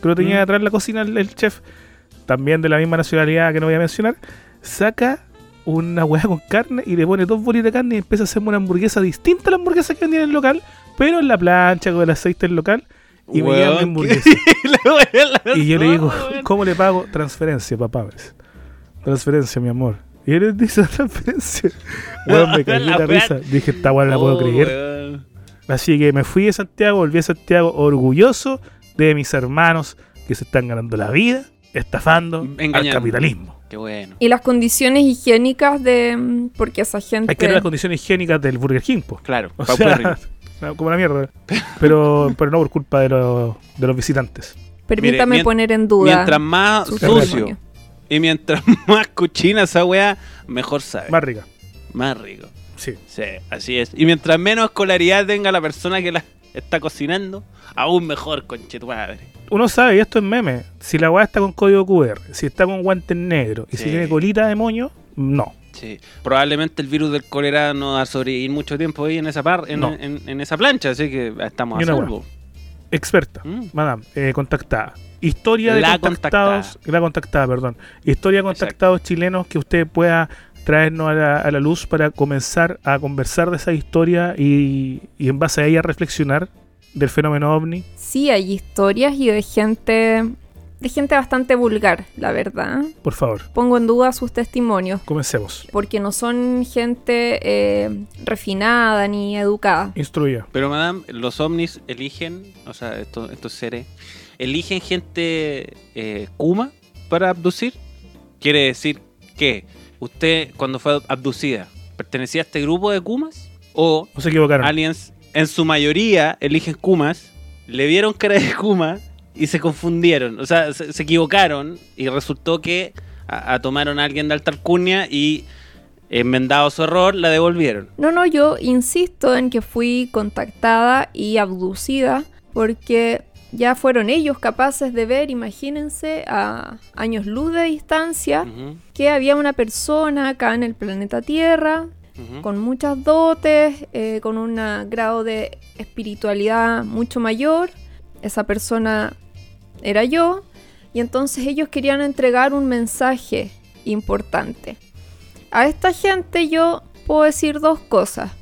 que lo tenía Mm. atrás la cocina el, el chef, también de la misma nacionalidad que no voy a mencionar, saca una hueá con carne y le pone dos bolitas de carne y empieza a hacerme una hamburguesa distinta a la hamburguesa que vendía en el local, pero en la plancha con el aceite del local y me lleva mi hamburguesa. Y yo le digo. ¿cómo le pago? Transferencia, papá. dice. Transferencia, mi amor. Y él dice transferencia. Weón, me caí La la risa. Dije, esta weá no la puedo Oh, creer. weón. Así que me fui de Santiago, volví a Santiago orgulloso de mis hermanos que se están ganando la vida, estafando al capitalismo. Qué bueno. Y las condiciones higiénicas de... mm, Porque esa gente... Hay que ver las condiciones higiénicas del Burger King, pues. Claro, O sea, como la mierda. Pero, pero no por culpa de los, de los visitantes. Permítame Mire, poner en duda. Mientras más su sucio y mientras más cochina esa weá, mejor sabe. Más rica. Más rico. Sí. Sí, así es. Y mientras menos escolaridad tenga la persona que la está cocinando, aún mejor, conche tu madre. Uno sabe, y esto es meme, si la weá está con código QR, si está con guantes negros y si tiene colita de moño, no. Sí. Probablemente el virus del cólera no va a sobrevivir mucho tiempo ahí en esa par, en, No. en- en esa plancha, así que estamos a salvo. Experta. Mm. Madame, eh, contactada. Historia de La contactados. La contactada, perdón. Historia de contactados chilenos que usted pueda traernos a la, a la luz para comenzar a conversar de esa historia y, y en base a ella reflexionar del fenómeno ovni. Sí, hay historias y de gente... De gente bastante vulgar, la verdad. Por favor, Pongo en duda sus testimonios. comencemos. Porque no son gente eh, refinada ni educada. Instruya. Pero, madame, los ovnis eligen, o sea, estos, estos seres, eligen gente eh, Kuma para abducir. Quiere decir que usted, cuando fue abducida, pertenecía a este grupo de Kumas o No se equivocaron. aliens, en su mayoría, eligen Kumas, le vieron cara de Kuma y se confundieron. O sea, se, se equivocaron y resultó que a, a tomaron a alguien de alta alcurnia y, enmendado su error, la devolvieron. No, no, yo insisto en que fui contactada y abducida porque ya fueron ellos capaces de ver, imagínense, a años luz de distancia, que había una persona acá en el planeta Tierra con muchas dotes, eh, con un grado de espiritualidad mucho mayor. Esa persona era yo. Y entonces ellos querían entregar un mensaje importante. A esta gente yo puedo decir dos cosas.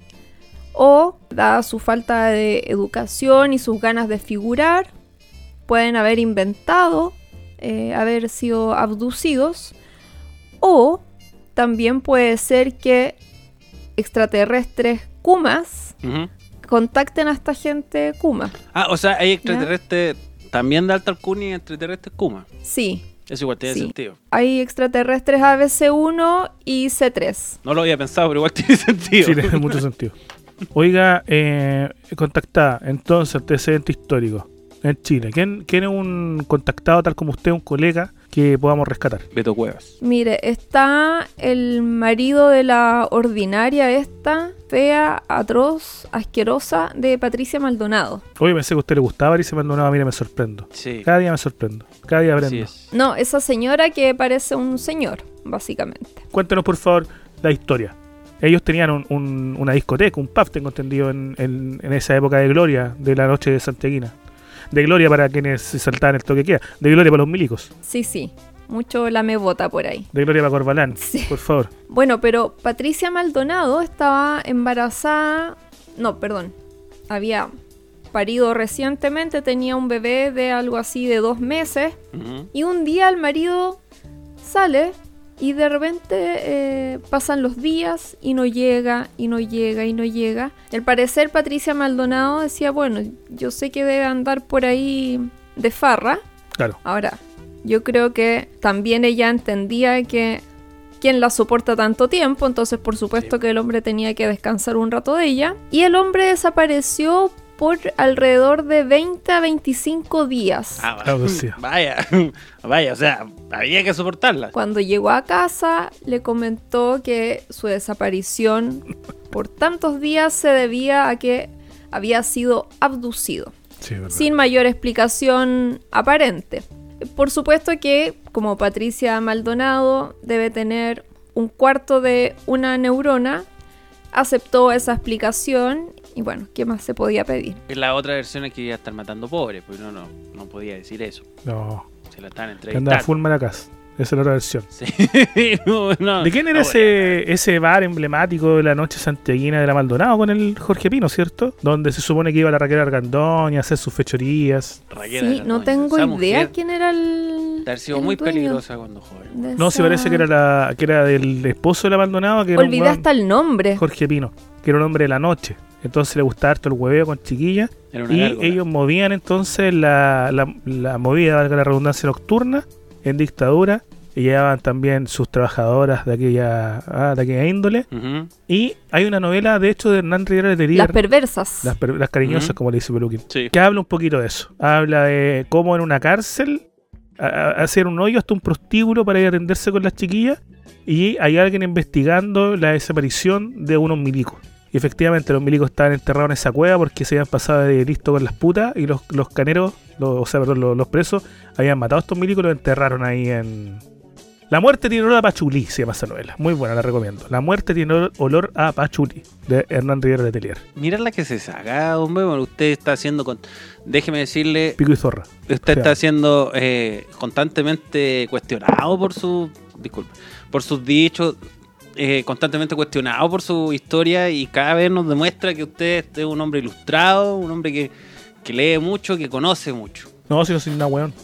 O, dada su falta de educación y sus ganas de figurar, pueden haber inventado eh, haber sido abducidos. O también puede ser que extraterrestres Kumas contacten a esta gente Kuma. Ah, o sea, hay extraterrestres también de alta alcurnia y extraterrestres Kuma. Sí, Eso igual tiene Sí. sentido. hay extraterrestres ABC1 y C3. No lo había pensado, pero igual tiene sentido. Sí, tiene mucho sentido. Oiga, eh, contactada, entonces, antecedente histórico en Chile. ¿Quién, ¿Quién es un contactado tal como usted, un colega, que podamos rescatar? Beto Cuevas. Mire, está el marido de la ordinaria esta, fea, atroz, asquerosa de Patricia Maldonado. Oye, pensé que a usted le gustaba y se Maldonado, mira, me sorprendo. Sí. Cada día me sorprendo. Cada día aprendo. es. No, esa señora que parece un señor, básicamente. Cuéntenos, por favor, la historia. Ellos tenían un- un- una discoteca, un pub, tengo entendido, en, en- en esa época de gloria de la noche de Santiaguina. De gloria para quienes se saltaban el toque queda, de gloria para los milicos, Sí, sí. Mucho la me bota por ahí. de gloria para Corbalán, Sí. por favor. Bueno, pero Patricia Maldonado estaba embarazada. No, perdón. Había parido recientemente, tenía un bebé de algo así de dos meses. Y un día el marido sale y de repente eh, pasan los días y no llega, y no llega, y no llega. Al parecer Patricia Maldonado decía, bueno, yo sé que debe andar por ahí de farra. Claro. Ahora, yo creo que también ella entendía que quién la soporta tanto tiempo, entonces por supuesto que el hombre tenía que descansar un rato de ella. Y el hombre desapareció por alrededor de 20 a 25 días. Ah, que sí. vaya, vaya, o sea, había que soportarla. Cuando llegó a casa, le comentó que su desaparición por tantos días se debía a que había sido abducido, Sí, verdad. sin mayor explicación aparente. Por supuesto que, como Patricia Maldonado debe tener un cuarto de una neurona, aceptó esa explicación y bueno, ¿qué más se podía pedir? La otra versión es que iba a estar matando pobres, pues no, no, no podía decir eso. No, Se la están que andaba entrevistando. full maracas. Esa es la otra versión. Sí. No, no. ¿De quién era No, ese, ese bar emblemático de la noche santiaguina de la Maldonado con el Jorge Pino, cierto? Donde se supone que iba la Raquel Argandoña a hacer sus fechorías. Raquel Sí, no tengo Esa idea mujer quién era el... de haber sido el muy dueño peligrosa cuando joven. de No, si esa- parece que era la que era del esposo de la Maldonado, que era un weón- hasta el nombre. Jorge Pino, que era un hombre de la noche. Entonces le gustaba harto el hueveo con chiquillas. Y gárgola. ellos movían entonces la, la, la movida, valga la redundancia, nocturna en dictadura. Y llevaban también sus trabajadoras de aquella, ah, de aquella índole. Y hay una novela, de hecho, de Hernán Rivera Letelier, Las perversas. las, per- las cariñosas, como le dice Peluquín, Sí. que habla un poquito de eso. Habla de cómo en una cárcel hacer un hoyo hasta un prostíbulo para ir a atenderse con las chiquillas. Y hay alguien investigando la desaparición de unos milicos. Y efectivamente los milicos estaban enterrados en esa cueva porque se habían pasado de listo con las putas y los, los caneros, los, o sea, perdón, los, los presos, habían matado a estos milicos y los enterraron ahí en... La muerte tiene olor a pachulí, se llama esa novela. Muy buena, la recomiendo. La muerte tiene olor- a pachulí, de Hernán Rivera de Telier. Mira la que se saca, hombre. Bueno, usted está haciendo. Con... Déjeme decirle, Pico y zorra. usted O sea, está siendo eh, constantemente cuestionado por su. Disculpe. Por sus dichos. Eh, constantemente cuestionado por su historia y cada vez nos demuestra que usted es un hombre ilustrado, un hombre que, que lee mucho, que conoce mucho. No, si no soy una weón.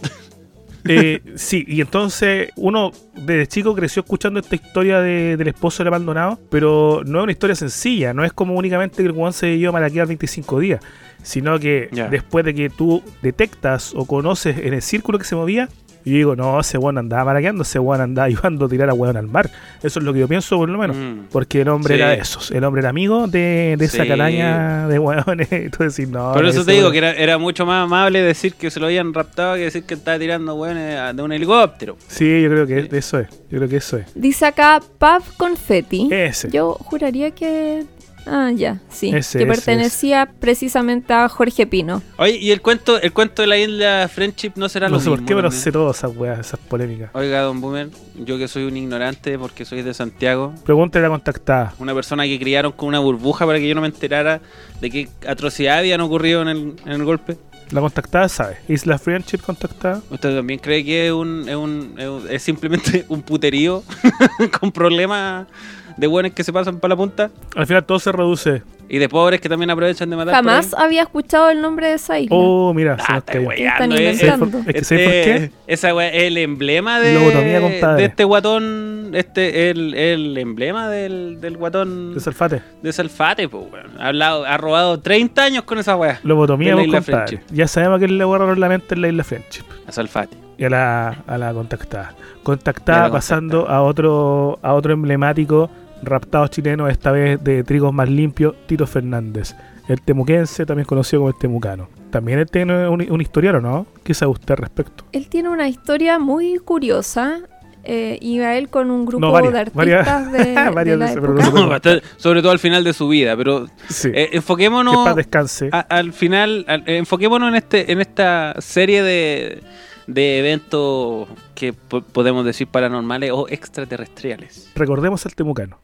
Eh, sí, y entonces uno desde chico creció escuchando esta historia de- del esposo del abandonado, pero no es una historia sencilla, no es como únicamente que el weón se dio a maraquear 25 días, sino que después de que tú detectas o conoces en el círculo que se movía, yo digo, no, ese weón andaba maraqueando, ese weón andaba ayudando a tirar a weón al mar. Eso es lo que yo pienso por lo menos. Mm. Porque el hombre Sí. era de esos, el hombre era amigo de, de esa Sí. calaña de weones. Entonces, no, Por eso te digo weón- que era, era mucho más amable decir que se lo habían raptado que decir que estaba tirando weones de un helicóptero. Sí, yo creo que eso es. Yo creo que eso es. Dice acá Pub Confetti. Ese. Yo juraría que. Ah, ya, sí. Ese, que ese, pertenecía precisamente a Jorge Pino. Oye, y el cuento, el cuento de la isla Friendship no será No lo sé por qué, pero sé todas esas weas, esas polémicas. Oiga, don Boomer, yo que soy un ignorante porque soy de Santiago, Pregúntale a la contactada. una persona que criaron con una burbuja para que yo no me enterara de qué atrocidad habían ocurrido en el, en el golpe. La contactada sabe. Isla Friendship contactada. ¿Usted también cree que es, un, es, un- es un- es simplemente un puterío con problemas de buenos que se pasan para la punta? Al final todo se reduce. Y de pobres que también aprovechan de matar. Jamás había escuchado el nombre de esa isla. Oh, mira, se Ah, nos está cayó. weyando, Están eh. inventando. ¿Sabes por- es que ¿sabes por qué? Esa wea es el emblema de, Lobotomía, de este guatón. Este el, el emblema del, del guatón De Salfate. de Salfate, pues, weón. Ha, hablado- ha robado 30 años con esa wea. Lobotomía, vos, compadre. Ya sabemos que le borraron la mente en la Isla Friendship. A Salfate. Y a la, a la contactada. Contactada la pasando a otro, a otro emblemático raptado chileno, esta vez de trigos más limpios, Tito Fernández. El temuquense, también conocido como el temucano. También él tiene un, un historial, ¿o no? ¿Qué sabe usted al respecto? Él tiene una historia muy curiosa. Eh, iba él con un grupo No, varias, de artistas varias- de, de varias la veces, pero época. no. Sobre todo al final de su vida, pero Sí. eh, que enfoquémonos paz descanse. a- al final, al- eh, enfoquémonos en este, en esta serie de, de eventos que po- podemos decir paranormales o extraterrestriales. Recordemos al temucano.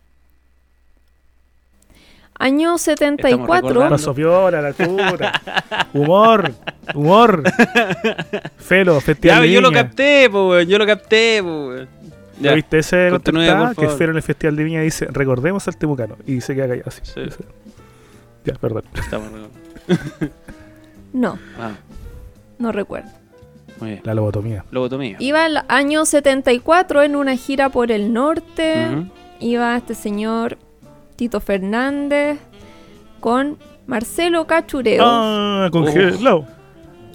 Año 74. recordando. Pasó piola, la puta. Humor, humor. Felo, Ya, festival de yo lo Viña. capté, po. Yo lo capté, po. ¿Ya Ya. viste ese por Que. Felo en el Festival de Viña dice, recordemos al Temucano. Y se queda callado así. Sí. Ya, perdón. Estamos recordando. No, Ah, no recuerdo. muy bien. La lobotomía. Lobotomía. Iba el año 74 en una gira por el norte. Ujú. Iba este señor Tito Fernández con Marcelo Cachureo. Ah, congelado.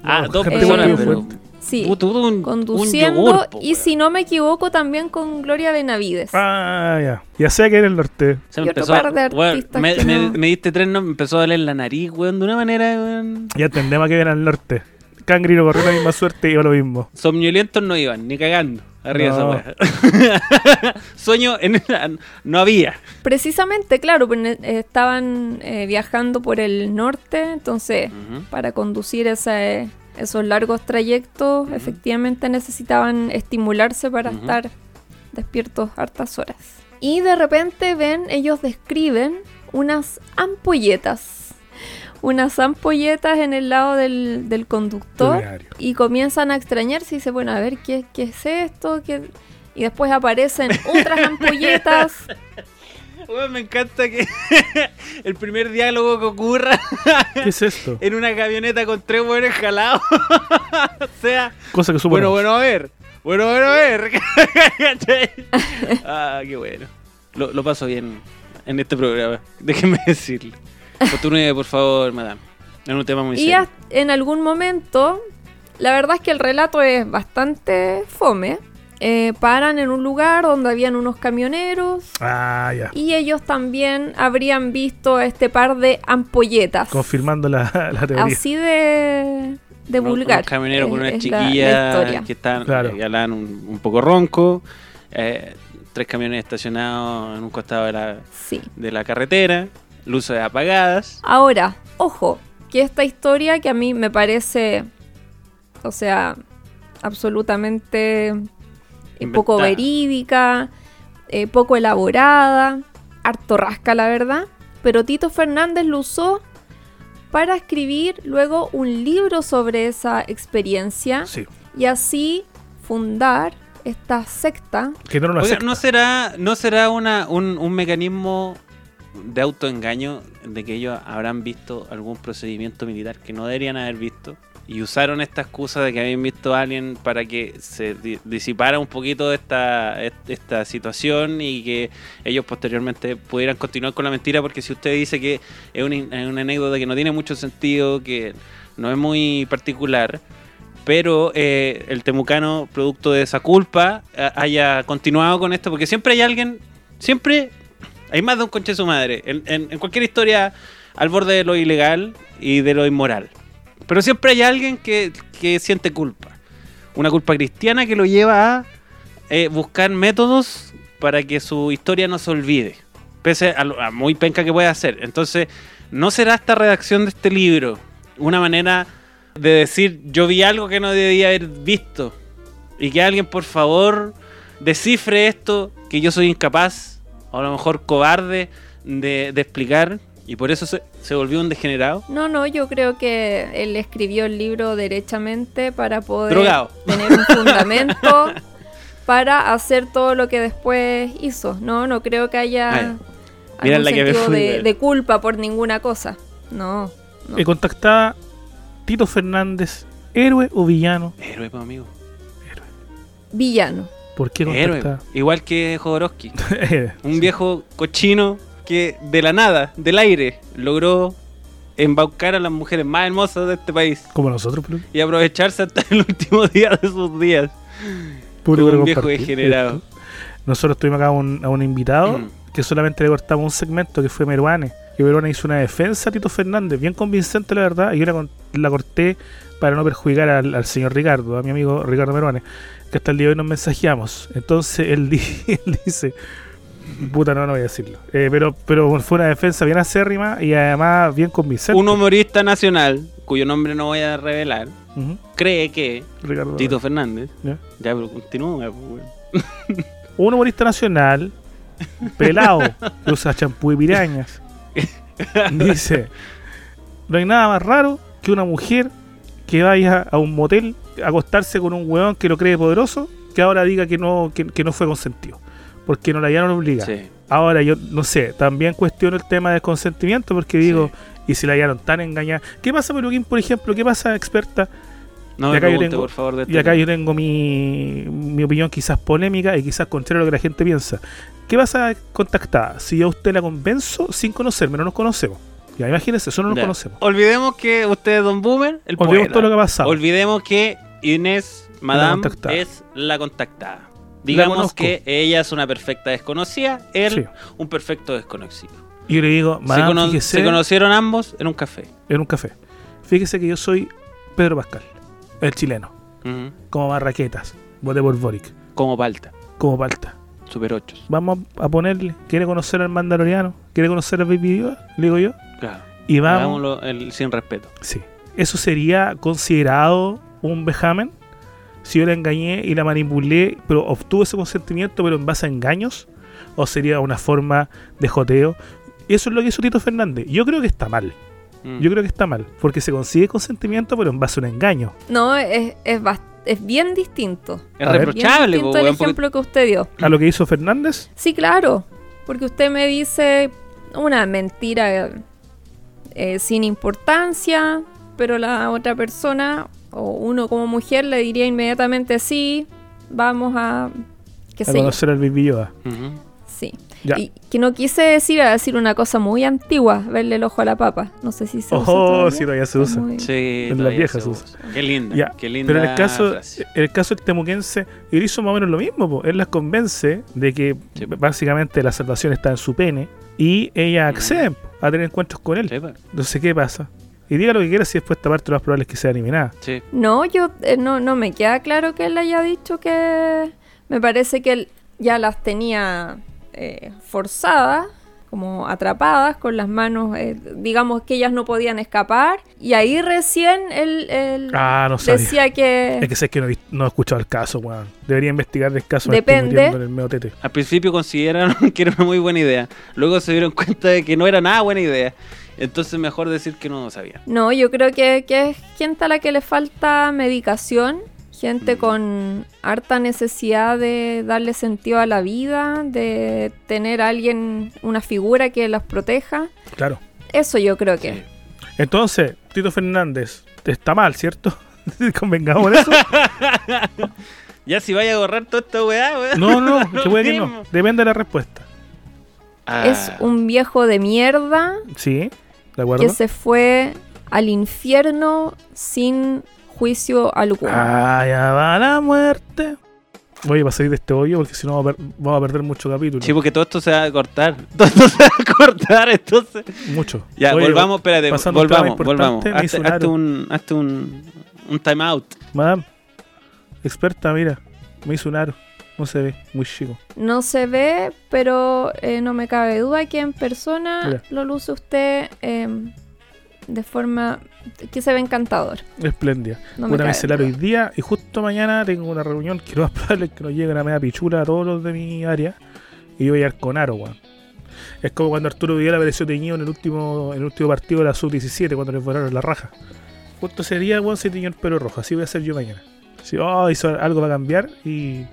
Ah, No, dos personas, pero-. Sí, Puta, un- un conduciendo. yogur, po, y si no me equivoco, también con Gloria Benavides. Ah, ya. Ya sé que en el norte. Se me y otro empezó a- par de weón, artistas me, que me- no- me diste tres nombres, me empezó a doler la nariz, weón, de una manera, weón. Ya entendemos que viene al norte. Cangrino corrió la misma suerte y iba lo mismo. Somnolientos no iban, ni cagando. Arriba No. esa. Sueño en no había. Precisamente, claro, pues, ne- estaban eh, viajando por el norte, entonces para conducir ese- esos largos trayectos, efectivamente necesitaban estimularse para estar despiertos hartas horas. Y de repente ven, ellos describen unas ampolletas. Unas ampolletas en el lado del, del conductor Diario. y comienzan a extrañarse y dicen, bueno, a ver, ¿qué, qué es esto? ¿Qué-?" Y después aparecen otras ampolletas me encanta que el primer diálogo que ocurra ¿Qué es esto? en una camioneta con tres buenos jalados. o sea, Cosa que bueno, bueno, a ver. Bueno, bueno, a ver. Ah, qué bueno. Lo, lo paso bien en este programa. Déjenme decirle. Continúe, por favor, madame. En un tema muy Y serio. en algún momento, la verdad es que el relato es bastante fome. Eh, paran en un lugar donde habían unos camioneros Ah, ya. y ellos también habrían visto a este par de ampolletas. Confirmando la, la teoría. Así de, vulgar. unos camioneros con una la- la chiquilla que están Claro. un, un poco ronco. eh, tres camiones estacionados en un costado de la, Sí. de la carretera. Luces apagadas. Ahora, ojo, que esta historia que a mí me parece, o sea, absolutamente eh, poco verídica, eh, poco elaborada, harto rasca la verdad, pero Tito Fernández lo usó para escribir luego un libro sobre esa experiencia Sí. y así fundar esta secta. Que no lo Oiga. ¿no será, no será una, un, un mecanismo de autoengaño de que ellos habrán visto algún procedimiento militar que no deberían haber visto? Y usaron esta excusa de que habían visto a alguien para que se di- disipara un poquito esta, est- esta situación y que ellos posteriormente pudieran continuar con la mentira, porque si usted dice que es una, es una anécdota que no tiene mucho sentido, que no es muy particular, pero eh, el temucano, producto de esa culpa, haya continuado con esto, porque siempre hay alguien, siempre hay más de un conche de su madre, en, cualquier historia al borde de lo ilegal y de lo inmoral. Pero siempre hay alguien que, que siente culpa, una culpa cristiana que lo lleva a eh, buscar métodos para que su historia no se olvide, pese a, lo- muy penca que pueda ser. Entonces, ¿no será esta redacción de este libro una manera de decir yo vi algo que no debía haber visto y que alguien por favor descifre esto que yo soy incapaz o a lo mejor cobarde de, de explicar y por eso se, se volvió un degenerado? No, no, yo creo que él escribió el libro derechamente para poder Drogado. tener un fundamento para hacer todo lo que después hizo. No, no creo que haya algún la que me sentido de, culpa por ninguna cosa. No, no. Eh, contactaba Tito Fernández, héroe o villano. Héroe, pues, amigo. Villano. ¿Por qué Héroe. Igual que Jodorowsky. Un viejo cochino que de la nada, del aire, logró embaucar a las mujeres más hermosas de este país Como nosotros, pero y aprovecharse hasta el último día de sus días. público un viejo degenerado. Nosotros tuvimos acá un- a un invitado Mm. que solamente le cortamos un segmento que fue Meruane. Que Meruane hizo una defensa a Tito Fernández, bien convincente la verdad, y yo la, la corté para no perjudicar al, al señor Ricardo, a mi amigo Ricardo Meruane, que hasta el día de hoy nos mensajeamos. Entonces él, di- él dice, puta, no, no voy a decirlo, Eh, pero, pero fue una defensa bien acérrima y además bien convincente. Un humorista nacional, cuyo nombre no voy a revelar, cree que Ricardo Tito Fernández, ¿ya? ya pero continúa, pues. Un humorista nacional, pelado, que usa champú y pirañas. Dice, no hay nada más raro que una mujer que vaya a un motel a acostarse con un weón que lo cree poderoso, que ahora diga que no, que, que no fue consentido. Porque no la hallaron obligada. Sí. Ahora yo no sé, también cuestiono el tema del consentimiento porque digo, y si la hallaron tan engañada. ¿Qué pasa, Peluquín, por ejemplo? ¿Qué pasa, experta? No Y acá yo pregunte, tengo- por favor, este Y acá yo tengo mi, mi opinión quizás polémica y quizás contrario a lo que la gente piensa. ¿Qué pasa contactada? Si yo a usted la convenzo sin conocerme, no nos conocemos. Ya, imagínense, eso no Ya. conocemos. Olvidemos que usted es Don Boomer, el Olvidemos poeta. todo lo que ha pasado. Olvidemos que Inés Madame es la contactada. Digamos que ella es una perfecta desconocida, él Sí. un perfecto desconocido. Y yo le digo, Se, madame, cono- fíjese, se conocieron ambos en un café. en un café. Fíjese que yo soy Pedro Pascal, el chileno. Como Barraquetas, voté por Boric, Como palta, como Palta. super ochos. Vamos a ponerle, ¿quiere conocer al Mandaloriano? ¿Quiere conocer al Baby Yoda? Le digo yo. Claro. Y vamos. Hagámoslo el- sin respeto. Sí. ¿Eso sería considerado un vejamen? Si yo la engañé y la manipulé, pero obtuve ese consentimiento, pero en base a engaños, o sería una forma de joteo. Eso es lo que hizo Tito Fernández. Yo creo que está mal. Mm. Yo creo que está mal, porque se consigue consentimiento, pero en base a un engaño. No, es, es, es bien distinto. es a ver. Bien reprochable, po, distinto el ejemplo que usted dio. A lo que hizo Fernández, Sí, claro. Porque usted me dice una mentira eh, sin importancia, pero la otra persona o uno como mujer le diría inmediatamente sí, vamos a... qué a conocer al Baby Yoda. Sí. Ya. Y que no quise decir a decir una cosa muy antigua, verle el ojo a la papa. No sé si se usa Oh, todavía. sí, todavía se usa. muy- Sí, En las viejas se usa. Qué linda, Ya, qué linda Pero en el caso, frase. en el caso del temuquense, él hizo más o menos lo mismo. po. Él las convence de que Sí. básicamente la salvación está en su pene y ella accede a tener encuentros con él. Sí, pa. Entonces, ¿qué pasa? Y diga lo que quiera si después esta parte lo más probable es que sea eliminada. Sí. No, yo eh, no, no me queda claro que él haya dicho que me parece que él ya las tenía eh, forzadas, como atrapadas con las manos, eh, digamos que ellas no podían escapar y ahí recién él, él Ah, no sabía. decía que Es que sé que no, no he escuchado el caso, weón. Debería investigar el caso. Depende. metiendo en el medio tete. Al principio consideraron que era una muy buena idea. Luego se dieron cuenta de que no era nada buena idea. Entonces mejor decir que no sabía. No, yo creo que, que es gente a la que le falta medicación, gente Mm. con harta necesidad de darle sentido a la vida, de tener a alguien, una figura que las proteja. Claro. Eso yo creo que. Sí. Entonces, Tito Fernández está mal, ¿cierto? Convengamos en eso. Ya si vaya a borrar toda esta weá, weá. No, no, que que no. Depende de la respuesta. Ah, Es un viejo de mierda Sí, de acuerdo. que se fue al infierno sin juicio alguno. Ah, ya va la muerte. Oye, para salir de este hoyo, porque si no vamos a, a perder mucho capítulo. Sí, porque todo esto se va a cortar. Todo esto se va a cortar, entonces. Mucho. Ya, Oye, volvamos, espérate, a volvamos, volvamos. importante, me hizo Hazte, un hazte un, hazte un, un time out. Madame, experta, mira, me hizo un aro. No se ve, muy chico. No se ve, pero eh, no me cabe duda que en persona Mira. lo luce usted eh, de forma que se ve encantador. Espléndida. No una aro hoy día y justo mañana tengo una reunión que lo más probable es que nos llegue una media pichula a todos los de mi área y yo voy a ir con aro, weón. Es como cuando Arturo Vidal apareció teñido en el último, en el último partido de la sub-17 cuando les volaron la raja. Justo sería, weón, se teñió el pelo rojo. Así voy a hacer yo mañana. Si oh, hizo algo para cambiar y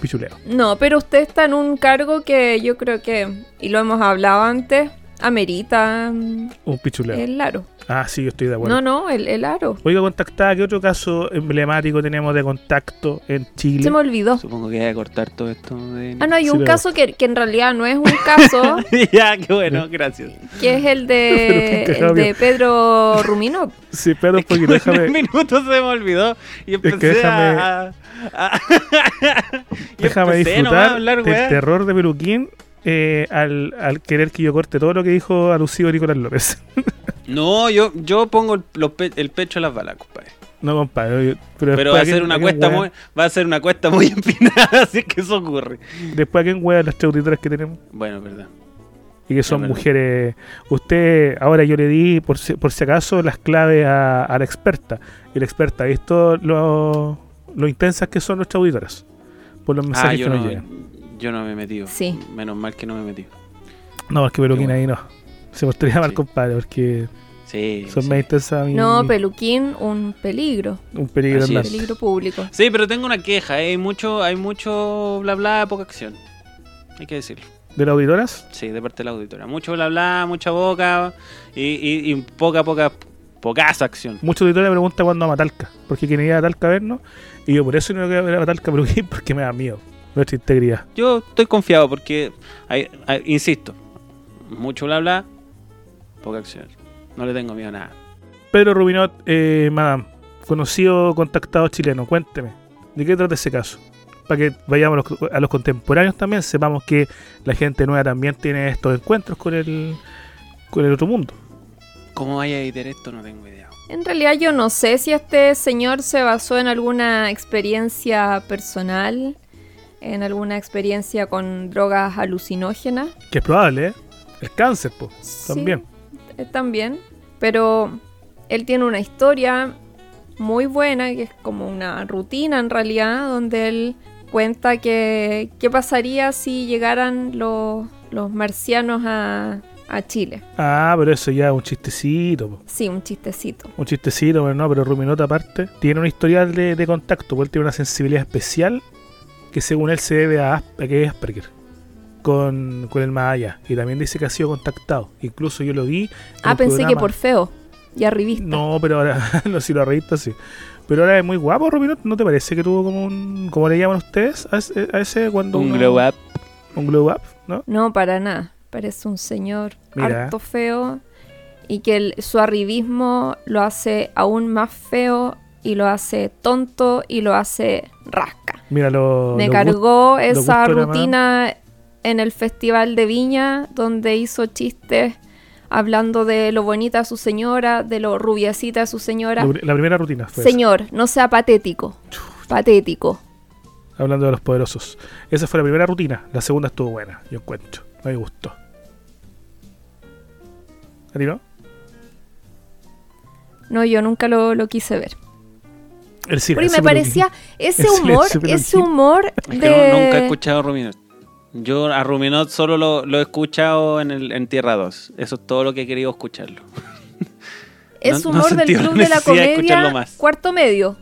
pichuleo. No, pero usted está en un cargo que yo creo que, y lo hemos hablado antes, amerita mm, Un pichuleo. el aro. Ah, sí, yo estoy de acuerdo. No, no, el, el aro. Oiga, contactada, ¿qué otro caso emblemático tenemos de contacto en Chile? Se me olvidó. Supongo que voy a cortar todo esto. De... Ah, no, hay Sí, un pero- caso que, que en realidad no es un caso, ya, qué bueno, gracias. que es el de, el de Pedro Ruminot. Sí, pero un Es que poquito, en un déjame, minuto se me olvidó y empecé que déjame- a... a- y déjame empecé disfrutar hablar, del terror de Peluquín eh, al, al querer que yo corte todo lo que dijo alusivo Nicolás López. No, yo, yo pongo el, los pe- el pecho a las balas, compadre. no, compadre. yo- Pero, Pero va a ser una cuesta muy, va a ser una cuesta muy empinada, así que eso ocurre. Después a quién wea las tres auditoras que tenemos Bueno, verdad. y que son mujeres. Usted, ahora yo le di, por si, por si acaso, las claves a, a la experta. Y la experta ha visto lo, lo intensas que son nuestras auditoras. Por los mensajes Ah, yo que nos no, llegan. yo no me he metido. Sí. Menos mal que no me he metido. No, es que Peluquín Qué ahí no. Se mostraría mal, Sí. compadre, porque Sí. son sí. más intensas. No, Peluquín, un peligro. Un peligro es. Peligro público. Sí, pero tengo una queja. Hay mucho, hay mucho bla bla, poca acción. Hay que decirlo. ¿De las auditoras? Sí, de parte de la auditora. Mucho bla bla, mucha boca y, y- y poca, poca, pocas acción. Muchos auditores me preguntan cuándo a Talca, porque quien iba a Talca a vernos, y yo por eso no quiero ver a Talca Peluquín, porque me da miedo. Nuestra integridad. Yo estoy confiado porque, hay, hay- insisto, mucho bla bla, poca acción. No le tengo miedo a nada. Pedro Rubinot, eh, madame, conocido contactado chileno, cuénteme, ¿de qué trata ese caso? Para que vayamos a los, a los contemporáneos también, sepamos que la gente nueva también tiene estos encuentros con el, con el otro mundo. ¿Cómo vaya a editar esto? No tengo idea. En realidad yo no sé si este señor se basó en alguna experiencia personal, en alguna experiencia con drogas alucinógenas. Que es probable, ¿eh? El cáncer, pues, Sí, también. Eh, también. Pero él tiene una historia muy buena, que es como una rutina en realidad, donde él cuenta que qué pasaría si llegaran los, los marcianos a, a Chile. Ah, pero eso ya es un chistecito, po. Sí, un chistecito. un chistecito, pero no, pero Rubinot aparte tiene un historial de, de contacto, porque él tiene una sensibilidad especial que según él se debe a que es Asperger con, con el más allá. Y también dice que ha sido contactado. Incluso yo lo vi. Ah, pensé que por feo y arribista. No, pero ahora, no si lo revista sí. Pero ahora es muy guapo, Rubinot. ¿No te parece que tuvo como un. como le llaman ustedes a ese, a ese cuando. Un uno- glow up. Un glow up, ¿no? No, para nada. Parece un señor Mira. harto feo y que el- su arribismo lo hace aún más feo y lo hace tonto y lo hace rasca. Mira, lo. Me lo cargó esa rutina en el Festival de Viña donde hizo chistes hablando de lo bonita de su señora, de lo rubiecita de su señora. la primera rutina fue esa, Señor, no sea patético. Patético. hablando de los poderosos. Esa fue la primera rutina. La segunda estuvo buena, yo encuentro. Me gustó. ¿A ti no? No, yo nunca lo, lo quise ver. El Porque me parecía ese humor, ese humor de... no- nunca he escuchado a Ruminot. Yo a Ruminot solo lo, lo he escuchado en, el, en Tierra 2. Eso es todo lo que he querido escucharlo. Es no- humor del club de la comedia más. cuarto medio.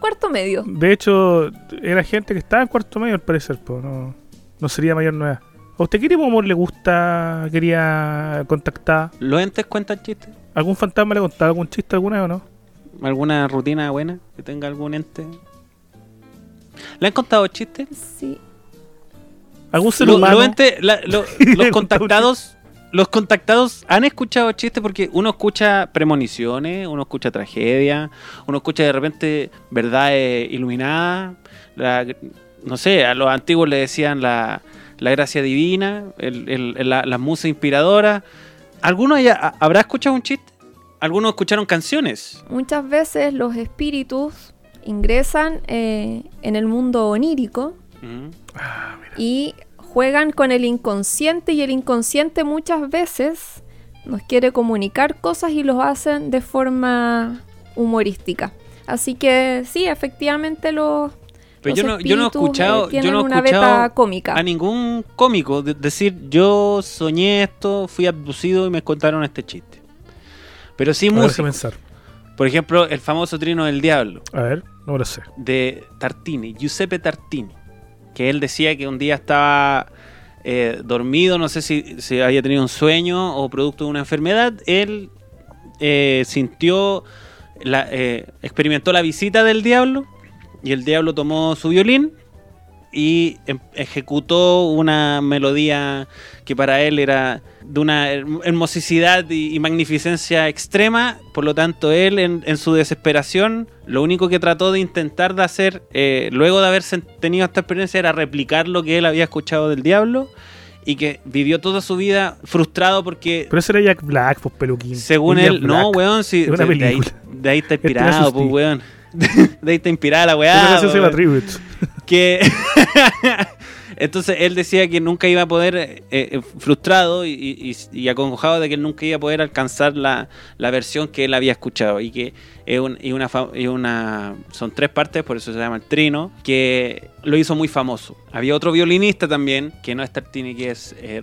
Cuarto medio. De hecho, era gente que estaba en cuarto medio al parecer, po, no, no sería mayor nueva. ¿A usted qué tipo de humor le gusta? ¿Quería contactar? ¿Los entes cuentan chistes? ¿Algún fantasma le contaba algún chiste alguna vez o no? ¿Alguna rutina buena que tenga algún ente? ¿Le han contado chistes? Sí. ¿Algún ser Lo- humano? la- lo- los contactados los contactados han escuchado chistes porque uno escucha premoniciones, uno escucha tragedia, uno escucha de repente verdades iluminadas, la- no sé, a los antiguos le decían la, la gracia divina, el, el- la, la musa inspiradora. ¿Alguno haya- habrá escuchado un chiste? ¿Algunos escucharon canciones? Muchas veces los espíritus ingresan eh, en el mundo onírico Ujú. y juegan con el inconsciente y el inconsciente muchas veces nos quiere comunicar cosas y los hacen de forma humorística. Así que sí, efectivamente los, Pero los yo no, yo no he escuchado, yo no he escuchado cómica. a ningún cómico de- decir yo soñé esto, fui abducido y me contaron este chiste. Pero sí música. pensar. Por ejemplo, el famoso trino del diablo A ver, no lo sé. de Tartini, Giuseppe Tartini, que él decía que un día estaba eh, dormido, no sé si, si había tenido un sueño o producto de una enfermedad, él eh, sintió, la, eh, experimentó la visita del diablo y el diablo tomó su violín y em- ejecutó una melodía que para él era de una herm- hermosicidad y, y magnificencia extrema, por lo tanto él en, en su desesperación lo único que trató de intentar de hacer eh, luego de haber tenido esta experiencia era replicar lo que él había escuchado del diablo y que vivió toda su vida frustrado porque Pero ese era Jack Black, pues peluquín. según él, no, weón, una de, de ahí, de ahí está Este inspirado, pues, weón. De ahí está inspirada la weá. se llama weón Tribute. que entonces él decía que nunca iba a poder eh, eh, frustrado y, y- y acongojado de que él nunca iba a poder alcanzar la, la versión que él había escuchado. Y que es un- y una, una son tres partes por eso se llama el trino que lo hizo muy famoso. Había otro violinista también que no es Tartini que es eh,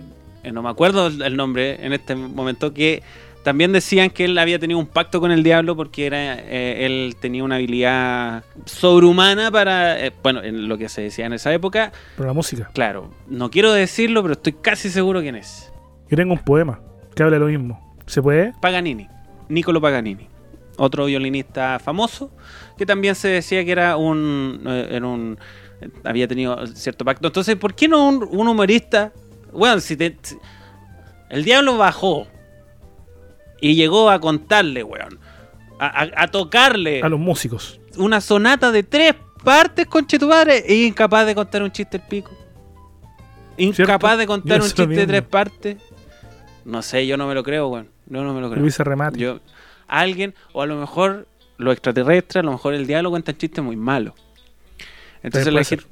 no me acuerdo el nombre en este momento, que también decían que él había tenido un pacto con el diablo porque era eh, él tenía una habilidad sobrehumana para, eh, bueno, en lo que se decía en esa época. Por la música. Claro, no quiero decirlo, pero estoy casi seguro quién es. Yo tengo un poema que habla de lo mismo. ¿Se puede? Paganini, Niccolo Paganini, otro violinista famoso que también se decía que era un, eh, era un había tenido cierto pacto. Entonces, ¿por qué no un, un humorista? Bueno, si te, si- el diablo bajó y llegó a contarle, weón, a, a- a tocarle A los músicos. una sonata de tres partes, conchetumare, e incapaz de contar un chiste el pico. Incapaz ¿Cierto? de contar un chiste de tres partes. No sé, yo no me lo creo, weón. Yo no me lo creo. Luis remate. Yo, alguien, o a lo mejor los extraterrestres, a lo mejor el diablo cuentan chistes muy malos. Entonces la gente,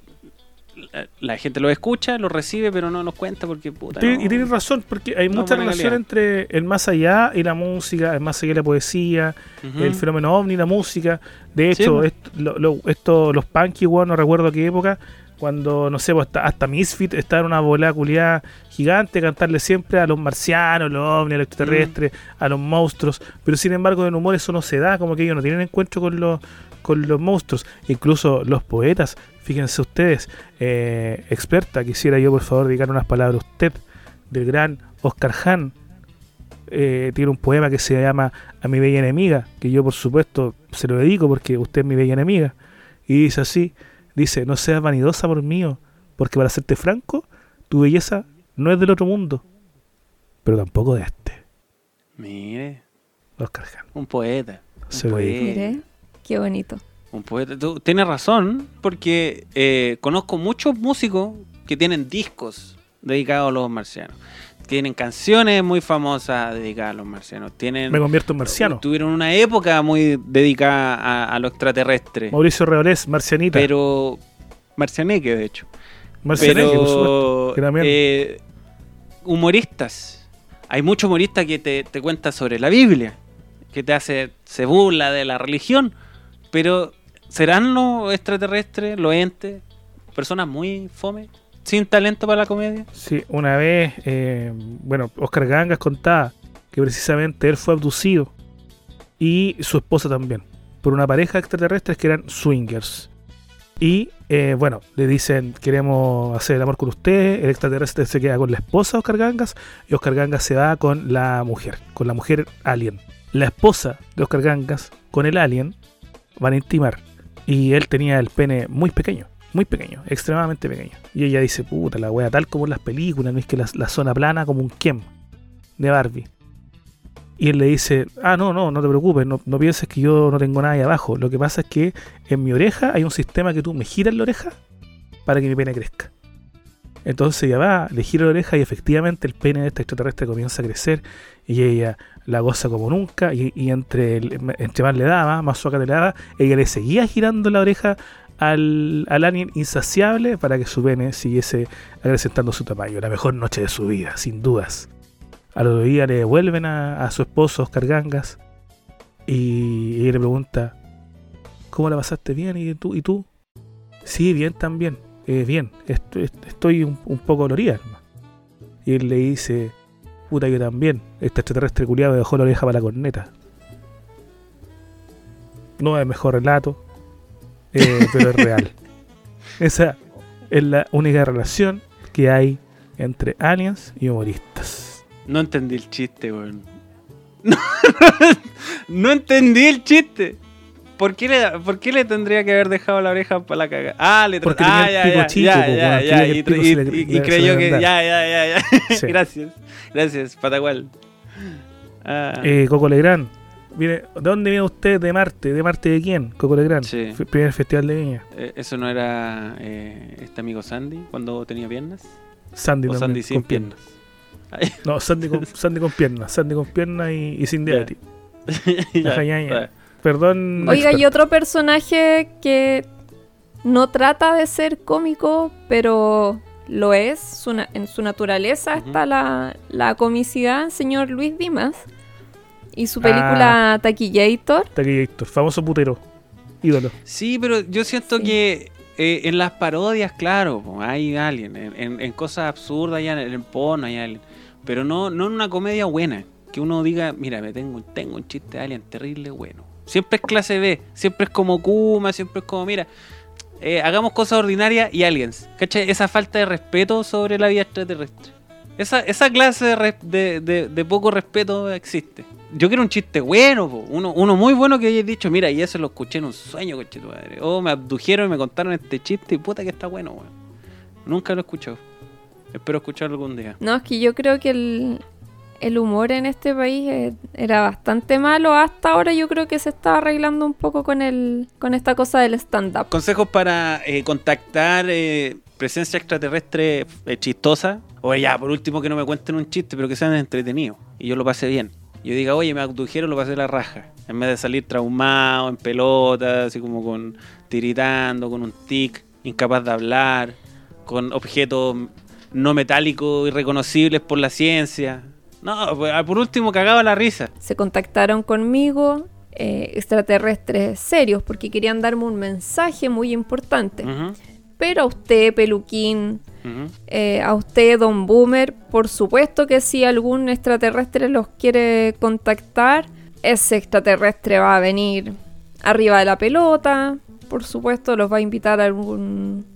la, la gente lo escucha, lo recibe, pero no nos cuenta porque puta. No. Y tienes razón, porque hay No, mucha relación calidad. entre el más allá y la música, el más allá y la poesía, el fenómeno ovni, la música. De hecho, pues. esto, lo- lo- esto- los punky, weón, no recuerdo qué época, cuando, no sé, pues, hasta, hasta Misfit estaba en una bola culiada gigante, cantarle siempre a los marcianos, los ovnis, a los extraterrestres, Mm. a los monstruos. Pero sin embargo, en humor eso no se da, como que ellos no tienen encuentro con los, con los monstruos. Incluso los poetas, fíjense ustedes, eh, experta, quisiera yo por favor dedicar unas palabras a usted, del gran Oscar Hahn. Eh, tiene un poema que se llama A mi bella enemiga, que yo por supuesto se lo dedico porque usted es mi bella enemiga. Y dice así, dice, no seas vanidosa por mío, porque para serte franco, tu belleza no es del otro mundo, pero tampoco de este. Mire, Oscar Hahn. un poeta. Un Se lo digo. Qué bonito. Un poeta. Tú tienes razón, porque eh, conozco muchos músicos que tienen discos dedicados a los marcianos. Tienen canciones muy famosas dedicadas a los marcianos. Tienen, Me convierto en marciano. Tuvieron una época muy dedicada a, a lo extraterrestre. Mauricio Reolés, marcianita. Pero. Marcianeque, de hecho. Marcianeque, por supuesto. Pero. que también- eh, humoristas. Hay muchos humoristas que te, te cuentan sobre la Biblia. Que te hace. Se burla de la religión. Pero. ¿Serán los extraterrestres, los entes? Personas muy fome. Sin talento para la comedia. Sí, una vez, eh, bueno, Oscar Gangas contaba que precisamente él fue abducido y su esposa también por una pareja de extraterrestres que eran swingers. Y eh, bueno, le dicen, queremos hacer el amor con usted, el extraterrestre se queda con la esposa de Oscar Gangas y Oscar Gangas se va con la mujer, con la mujer alien. La esposa de Oscar Gangas con el alien van a intimar y él tenía el pene muy pequeño, muy pequeño, extremadamente pequeño. Y ella dice, puta, la wea, tal como en las películas, no es que la, zona plana como un Ken de Barbie. Y él le dice, ah, no, no, no te preocupes, no, no pienses que yo no tengo nada ahí abajo. Lo que pasa es que en mi oreja hay un sistema que tú me giras la oreja para que mi pene crezca. Entonces ella va, le gira la oreja y efectivamente el pene de este extraterrestre comienza a crecer y ella la goza como nunca y, entre, entre más le daba, más suaca le daba, ella le seguía girando la oreja al, al alien insaciable para que su pene siguiese acrecentando su tamaño. La mejor noche de su vida, sin dudas. Al otro día le devuelven a, a su esposo Oscar Gangas y ella le pregunta, ¿cómo la pasaste bien? ¿Y tú? ¿Y tú? Sí, bien también. Eh, bien, est- est- estoy un, un poco dolorida. hermano". Y él le dice, puta yo también. Este extraterrestre culiado me dejó la oreja para la corneta. No es el mejor relato, eh, pero es real. Esa es la única relación que hay entre aliens y humoristas. No entendí el chiste, weón. No, no entendí el chiste. ¿Por qué, le, ¿Por qué le tendría que haber dejado la oreja para la cagada? Ah, le Porque ah, tenía el pico ya, chico, ya, po, ya, ya, y, creyó que. Ya, ya, ya, ya. Sí. gracias. Gracias, Patagual. Ah, Eh, Coco Legrand. Viene, ¿De dónde viene usted? ¿De Marte? ¿De Marte de quién? Coco Legrand. Sí. Primer festival de Viña. eh, ¿Eso no era eh, este amigo Sandy cuando tenía piernas? Sandy ¿O también, Sandy sin con piernas. piernas? No, Sandy con, Sandy con piernas. Sandy con piernas y, y sin Ya. diabetes. Perdón. Oiga, y otro personaje que no trata de ser cómico, pero lo es, su en su naturaleza está la, la comicidad, el señor Luis Dimas. Y su película Taquillator. Taquillator, famoso putero. Ídolo. Sí, pero yo siento Sí. que eh, en las parodias, claro, hay alguien. En, en- en cosas absurdas, hay alguien, en porno hay alguien. Pero no, no en una comedia buena. Que uno diga, mira, me tengo, tengo un chiste de alien terrible bueno. Siempre es clase B, siempre es como Kuma, siempre es como, mira, eh, hagamos cosas ordinarias y aliens. ¿Cachai? Esa falta de respeto sobre la vida extraterrestre. Esa, esa clase de, de- de- poco respeto existe. Yo quiero un chiste bueno, po. Uno, uno muy bueno que hayas dicho, mira, y eso lo escuché en un sueño, coche tu madre. O me abdujeron y me contaron este chiste y puta que está bueno, weón. Nunca lo he escuchado. Espero escucharlo algún día. No, es que yo creo que el, el humor en este país eh, era bastante malo. Hasta ahora yo creo que se está arreglando un poco con el con esta cosa del stand-up. Consejos para eh, contactar eh, presencia extraterrestre eh, chistosa. O ya, por último, que no me cuenten un chiste, pero que sean entretenidos. Y yo lo pasé bien. Yo diga, oye, me abdujeron, lo pasé la raja. En vez de salir traumado, en pelota, así como con tiritando, con un tic, incapaz de hablar, con objetos no metálicos irreconocibles por la ciencia. No, pues, por último, cagaba la risa. Se contactaron conmigo eh, extraterrestres serios porque querían darme un mensaje muy importante. Pero a usted, Peluquín, eh, a usted, Don Boomer, por supuesto que si algún extraterrestre los quiere contactar, ese extraterrestre va a venir arriba de la pelota, por supuesto los va a invitar a algún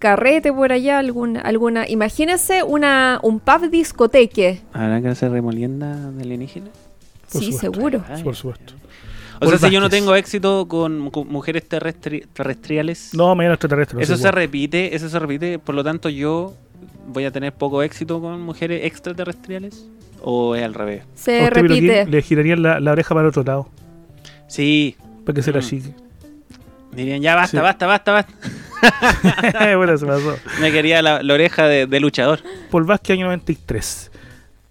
carrete por allá, algún, alguna... Imagínese una, un pub discoteque. ¿Habrá que hacer remolienda de alienígena? Por sí, supuesto. seguro. Ay, Por supuesto. O sea, si yo no tengo éxito con, con mujeres terrestri- terrestriales, No, mañana extraterrestre. no eso se repite, eso se repite, por lo tanto yo voy a tener poco éxito con mujeres extraterrestriales o es al revés. Se repite. le girarían la, la oreja para el otro lado. Sí, Para que se la Mm. chique. Dirían, ya basta, Sí. basta, basta, basta. bueno, se pasó. Me quería la, la oreja de, de luchador. Paul Vázquez, año 93.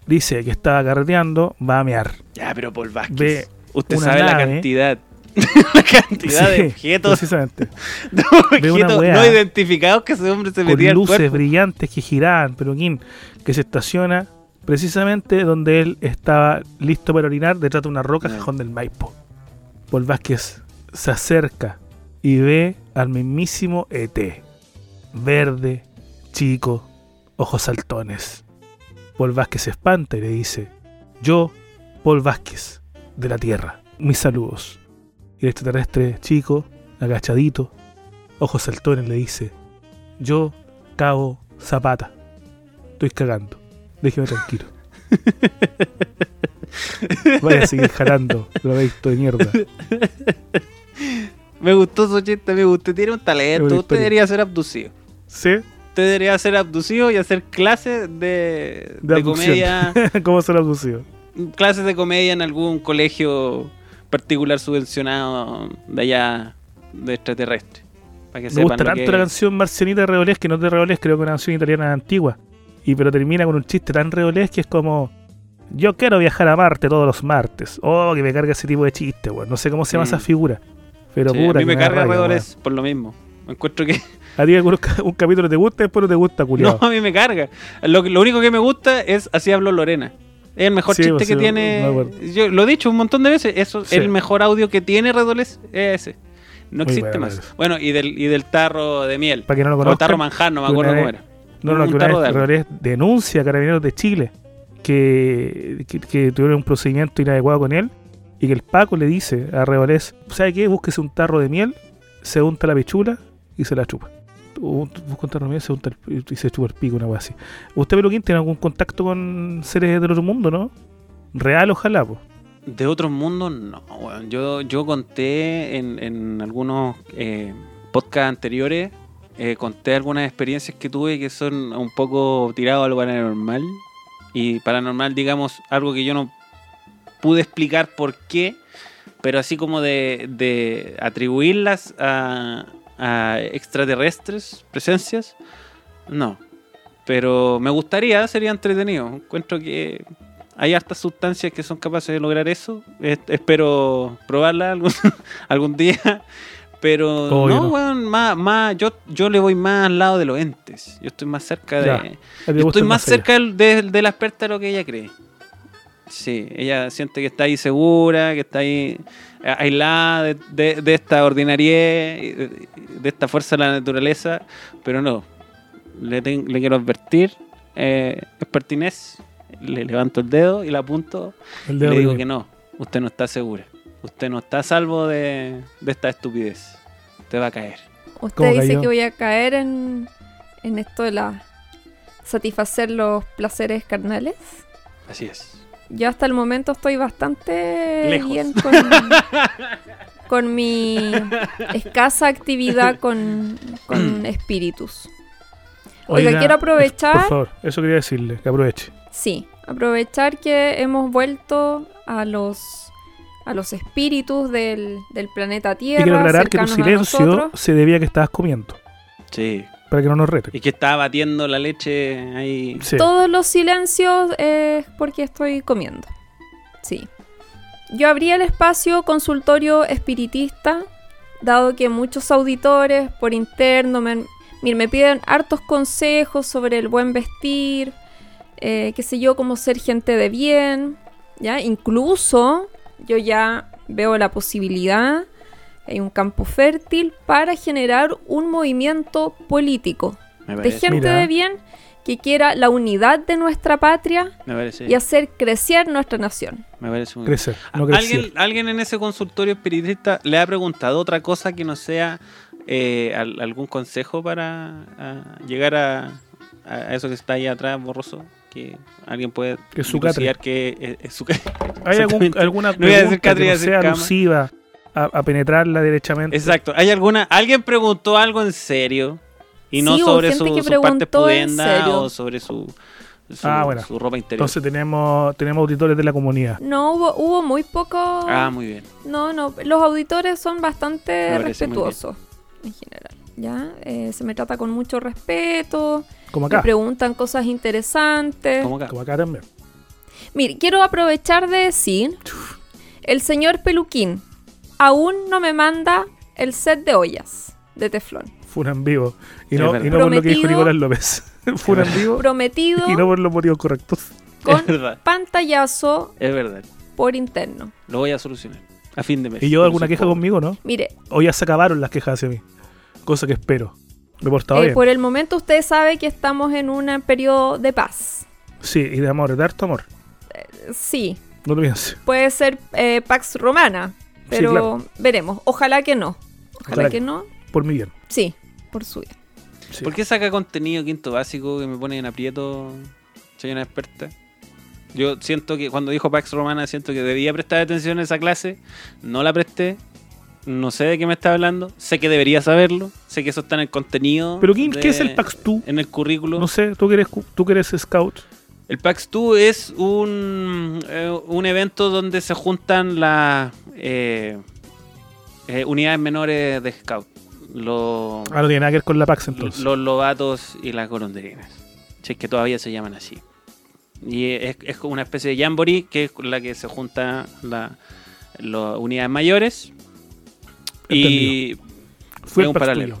Dice que estaba carreteando, va a mear. Ya, pero Paul Vázquez, Ve usted sabe la cantidad, la cantidad Sí, de objetos, Precisamente. de objetos no identificados que ese hombre se Con metía al luces cuerpo. brillantes que giraban, Peluquín, que se estaciona precisamente donde él estaba listo para orinar detrás de una roca cajón del Maipo. Paul Vázquez se acerca y ve al mismísimo ET. Verde, chico, ojos saltones. Paul Vázquez se espanta y le dice, yo, Paul Vázquez, de la Tierra, mis saludos. Y el extraterrestre chico, agachadito, ojos saltones, le dice, yo, Cabo Zapata, estoy cagando, déjeme tranquilo. Vaya a seguir jalando, lo visto de mierda. Me gustó su chiste, me gustó. Tiene un talento. Usted debería ser abducido. ¿Sí? Usted debería ser abducido y hacer clases de, De, de abducción. comedia. ¿Cómo se lo abducido? clases de comedia en algún colegio particular subvencionado de allá de extraterrestre. Para que Me sepan gusta tanto que la canción Marcianita de Reolés, que no es de Reolés, creo que es una canción italiana antigua. Y pero termina con un chiste tan Reolés que es como... Yo quiero viajar a Marte todos los martes. Oh, que me carga ese tipo de chiste, weón. No sé cómo se llama Mm. esa figura. Pero Sí, pura. a mí me carga Redores por lo mismo. Encuentro que. A ti un, un capítulo te gusta y después no te gusta, no, culiado. a mí me carga. Lo, único que me gusta es así hablo Lorena. Es el mejor Sí, chiste pues, que tiene. me. Yo lo he dicho un montón de veces. Eso. El mejor audio que tiene Redoles es ese. No Muy existe más. Bueno, y del, y del tarro de miel. Para que no lo O conozcan. tarro manjar, no me acuerdo cómo era. No, no, Un que una tarro vez de denuncia a Carabineros de Chile que, que, que tuvieron un procedimiento inadecuado con él y que el Paco le dice a Reolés, ¿sabe qué? Búsquese un tarro de miel, se unta la pichula y se la chupa. Busca un tarro de miel se unta el- y se chupa el pico, una cosa así. ¿Usted, Peluquín, tiene algún contacto con seres del otro mundo, no? Real, ojalá, pues. De otros mundos, no. Yo, yo conté en, en algunos eh, podcasts anteriores, eh, conté algunas experiencias que tuve que son un poco tirados a lo paranormal. Y paranormal, digamos, algo que yo no pude explicar por qué, pero así como de, de atribuirlas a, a extraterrestres, presencias, no. Pero me gustaría, sería entretenido. Encuentro que hay hartas sustancias que son capaces de lograr eso. Es- espero probarla algún, algún día. Pero Obvio no, no. weón, más, más, yo, yo le voy más al lado de los entes. Yo estoy más cerca Ya. de. A ti te Yo gusta estoy más cerca de, de la experta de lo que ella cree. Sí, ella siente que está ahí segura, que está ahí eh, aislada de, de- de esta ordinariedad, y de, de esta fuerza de la naturaleza, pero no. Le, ten- le quiero advertir, eh, es pertinez, le levanto el dedo y la apunto El y dedo le digo que no, usted no está segura, usted no está a salvo de, de esta estupidez, usted va a caer. Usted ¿Cómo dice cayó? que voy a caer en, en esto de la satisfacer los placeres carnales. Así es. Yo hasta el momento estoy bastante Lejos. bien con, con mi escasa actividad con, con espíritus. Oiga, quiero aprovechar- Por favor, eso quería decirle, que aproveche. Sí, aprovechar que hemos vuelto a los a los espíritus del, del planeta Tierra. Y quiero aclarar que tu silencio se debía a que estabas comiendo, Sí. Para que no nos reten. Y que estaba batiendo la leche ahí. Sí. Todos los silencios es porque estoy comiendo. Sí. Yo abrí el espacio consultorio espiritista, dado que muchos auditores por interno me, me piden hartos consejos sobre el buen vestir, eh, qué sé yo, cómo ser gente de bien, ¿ya? Incluso yo ya veo la posibilidad, hay un campo fértil para generar un movimiento político Me de gente Mira. de bien que quiera la unidad de nuestra patria Me parece. y hacer crecer nuestra nación. Me parece muy bien. Crecer, no crecer. ¿Alguien, alguien en ese consultorio espiritista le ha preguntado otra cosa que no sea eh, al- algún consejo para ah, llegar a, a eso que está ahí atrás, borroso? Que alguien puede Que su que es, es su. ¿Hay algún- alguna No iba a decir pregunta que no sea cama. alusiva a, a penetrarla derechamente? Exacto. ¿Hay alguna, alguien preguntó algo en serio y no Sí, sobre su, pudendas serio. o sobre su, su, Ah, bueno. su ropa interior? Entonces tenemos, tenemos auditores de la comunidad. No hubo, hubo muy poco. ah, muy bien. No, no, los auditores son bastante Me respetuosos en general. ¿ya? Eh, se me trata con mucho respeto, Como me acá. preguntan cosas interesantes. ¿Cómo acá? Como acá también. Mire, quiero aprovechar de decir, el señor Peluquín aún no me manda el set de ollas de teflón. Fue en vivo. Y no, y no por lo que dijo. Nicolás López. Fue en vivo Prometido y no por los motivos correctos. con Es verdad. pantallazo Es verdad. por interno. Lo voy a solucionar. A fin de mes. Y yo alguna queja pobre. conmigo, ¿no? Mire, O ya se acabaron las quejas hacia mí. Cosa que espero. Me he portado eh, bien. por el momento usted sabe que estamos en un periodo de paz. Sí, y de amor, de harto amor. Sí, No lo pienses. puede ser eh, Pax Romana, pero claro. veremos. Ojalá que no. Ojalá, Ojalá que que- no. Por mi bien. Sí, por su bien. Sí. ¿Por qué saca contenido quinto básico que me pone en aprieto? Soy una experta. Yo siento que cuando dijo Pax Romana, siento que debía prestar atención a esa clase. No la presté. No sé de qué me está hablando. Sé que debería saberlo. Sé que eso está en el contenido. Pero ¿quién, de- ¿qué es el Pax tú? En el currículo. No sé, tú que eres, tú que eres scout. El PAX 2 es un, eh, un evento donde se juntan las eh, eh, unidades menores de Scout. Los, Ah, no tiene nada que ver con la Pax entonces. los lobatos y las golondrinas. Si es que todavía se llaman así. Y es, es como una especie de jamboree que es con la que se juntan la- las unidades mayores. Y. Fue un paralelo.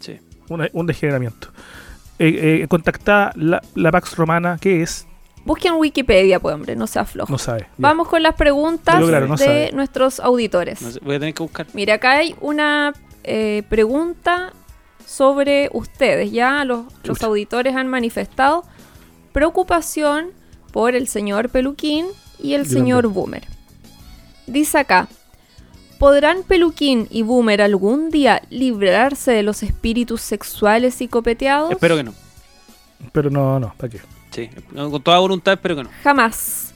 Sí. Un degeneramiento. Eh, eh, contactada la, la Pax Romana, ¿qué es? Busquen Wikipedia, pues hombre, no sea flojo. No sabe. Ya. Vamos con las preguntas Lo lograron, no de sabe. nuestros auditores. no sé, voy a tener que buscar. Mira, acá hay una eh, pregunta sobre ustedes. Ya los, los auditores han manifestado preocupación por el señor Peluquín y el Yo señor también. Boomer. Dice acá, ¿podrán Peluquín y Boomer algún día librarse de los espíritus sexuales y copeteados? Espero que no. Pero no, no, ¿para qué? Sí. Con toda voluntad, espero que no. Jamás.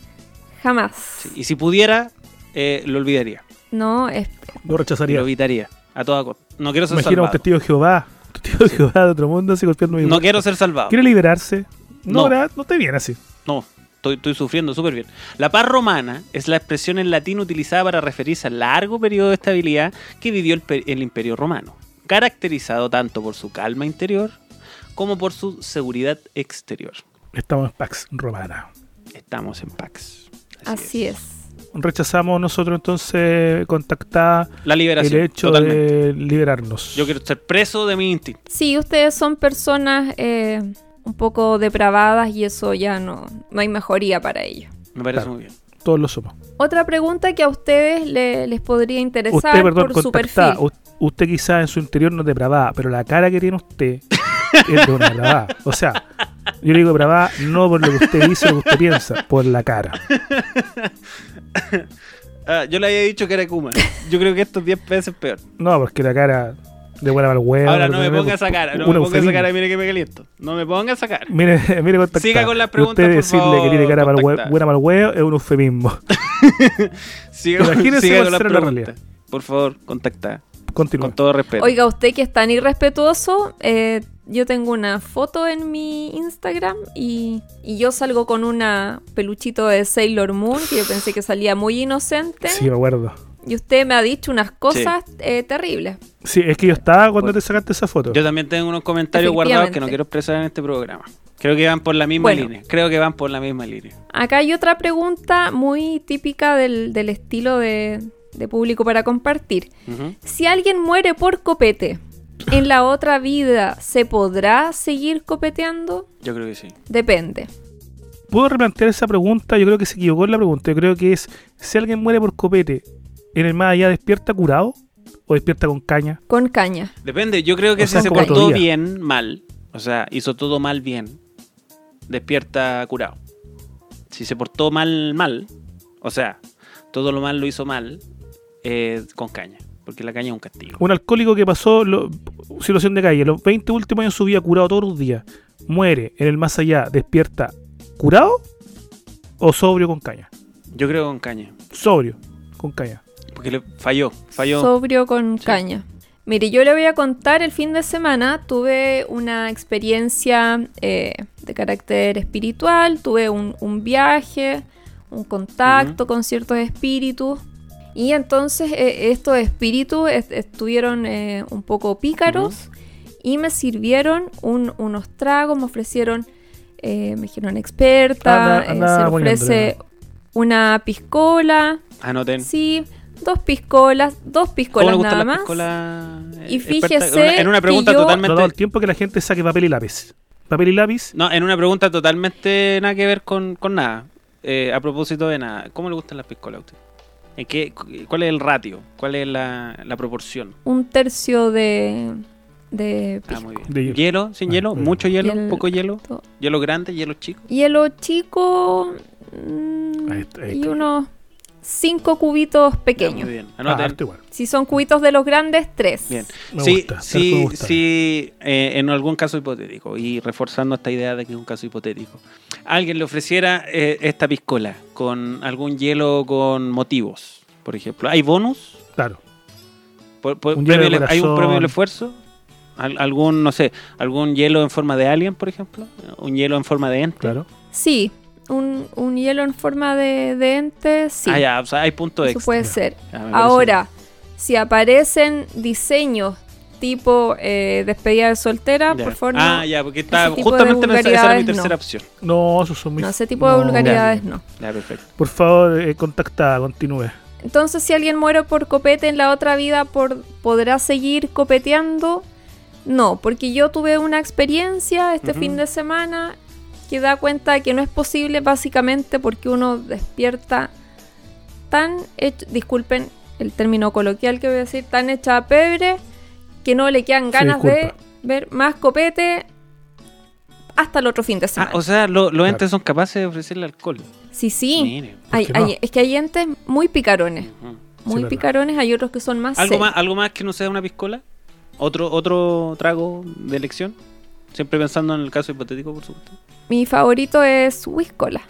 Jamás. Sí, Y si pudiera, eh, lo olvidaría. No, es, Lo rechazaría. Lo evitaría. A toda costa. No quiero ser Imagina un salvado. testigo de Jehová. Un testigo de Jehová de otro mundo así golpeando mi No quiero ser salvado. ¿Quiere liberarse? No, No. ¿verdad? no te viene así. No, estoy, estoy sufriendo súper bien. La paz romana es la expresión en latín utilizada para referirse al largo periodo de estabilidad que vivió el, el imperio romano, caracterizado tanto por su calma interior como por su seguridad exterior. Estamos en Pax Romana. Estamos en Pax. así es. Rechazamos nosotros entonces contactar La liberación. el hecho totalmente. de liberarnos. Yo quiero ser preso de mi instinto. Sí, ustedes son personas eh, un poco depravadas y eso ya no, no hay mejoría para ello. Me parece Claro. muy bien. Todos lo somos. Otra pregunta que a ustedes le- les podría interesar Usted, perdón, por su perfil. Usted quizás en su interior no es depravada, pero la cara que tiene usted es de una depravada. O sea, yo le digo depravada no por lo que usted dice o lo que usted piensa, por la cara. Ah, yo le había dicho que era Kuma. Yo creo que esto es 10 veces peor. No, porque la cara de buena mal huevo. Ahora no me ponga esa cara, no me ponga esa cara, mire que me caliento. No me ponga esa cara. Mire, mire contactada. Siga con las Y preguntas, Usted por decirle favor, que tiene cara buena mal huevo es un eufemismo. Siga, Imagínese siga con las preguntas. Por favor, contacta. Continúa. Con todo respeto. Oiga, usted que es tan irrespetuoso, eh, yo tengo una foto en mi Instagram y, y yo salgo con una peluchito de Sailor Moon que yo pensé que salía muy inocente Sí, me acuerdo. y usted me ha dicho unas cosas eh, terribles. Sí, es que yo estaba cuando te sacaste esa foto. Yo también tengo unos comentarios guardados que no quiero expresar en este programa. Creo que van por la misma Bueno. línea. Creo que van por la misma línea. Acá hay otra pregunta muy típica del, del estilo de, de público para compartir. Si alguien muere por copete, ¿en la otra vida se podrá seguir copeteando? Yo creo que sí. Depende. ¿Puedo replantear esa pregunta? Yo creo que se equivocó en la pregunta. Yo creo que es, si alguien muere por copete, ¿en el más allá despierta curado o despierta con caña? Con caña. Depende, yo creo que O si sea, se portó bien, mal, o sea, hizo todo mal, bien, despierta curado. Si se portó mal, mal, o sea, todo lo mal lo hizo mal, eh, con caña, porque la caña es un castigo. Un alcohólico que pasó lo- situación de calle, los 20 últimos años de su vida curado todos los días, muere en el más allá, despierta curado o sobrio con caña? Yo creo con caña, Sobrio con caña. porque le falló, falló. Sobrio con Sí. caña. Mire, yo le voy a contar, el fin de semana tuve una experiencia eh, de carácter espiritual, tuve un, un viaje, un contacto con ciertos espíritus. Y entonces eh, estos espíritus est- estuvieron eh, un poco pícaros y me sirvieron un- unos tragos, me ofrecieron, eh, me dijeron experta, Anda- eh, anda se ofrece una piscola, Anoten. Sí, dos piscolas, dos ¿Cómo piscolas gustan nada más. piscolas? Y eh, fíjese experta? En una- en una que pregunta yo- totalmente... dado el tiempo que la gente saque papel y lápiz. Papel y lápiz, No, en una pregunta totalmente nada que ver con, con nada. Eh, a propósito de nada, ¿cómo le gustan las piscolas a usted? ¿En qué, ¿Cuál es el ratio? ¿Cuál es la, la proporción? Un tercio de, de Ah, muy bien. De hielo. ¿Hielo? ¿Sin Ah, hielo? ¿Mucho hielo? Hiel- ¿Poco hielo? to- ¿Hielo grande? ¿Hielo chico? Hielo chico mm, Ahí está, ahí y está. unos cinco cubitos pequeños. muy bien. ah, igual. si son cubitos de los grandes, tres. Bien. Me sí, gusta, sí, como gusta. sí, eh, en algún caso hipotético, y reforzando esta idea de que es un caso hipotético, alguien le ofreciera eh, esta piscola con algún hielo con motivos, por ejemplo. ¿Hay bonus? Claro. Por- por- Un hielo premio de al- ¿Hay un premio al esfuerzo? Al- ¿Algún, no sé, algún hielo en forma de alien, por ejemplo? ¿Un hielo en forma de ente? Claro. Sí, un, un hielo en forma de, de ente, sí. Ah, ya, o sea, hay puntos Eso extra. puede ser. Ya, parece Ahora, si aparecen diseños tipo eh, despedida de soltera, por favor, Ah, no. ya, porque está de justamente en esa, era mi no. tercera opción. No, esos son muy... No, ese tipo de No. vulgaridades no. Ya, perfecto. Por favor, eh, contactada, continúe. Entonces, si alguien muere por copete en la otra vida, por, ¿podrá seguir copeteando? No, porque yo tuve una experiencia este fin de semana que da cuenta de que no es posible básicamente porque uno despierta tan hecho, disculpen el término coloquial que voy a decir, tan hecha a pebre que no le quedan ganas de ver más copete hasta el otro fin de Ah, semana. o sea, lo- los entes son capaces de ofrecerle alcohol. sí, sí. Mire. Hay- no? hay- es que hay entes muy picarones. Muy picarones, hay otros que son más ¿Algo serios. más, ¿Algo más que no sea una piscola? ¿Otro, ¿Otro trago de elección? Siempre pensando en el caso hipotético, por supuesto. Mi favorito es Whiskola.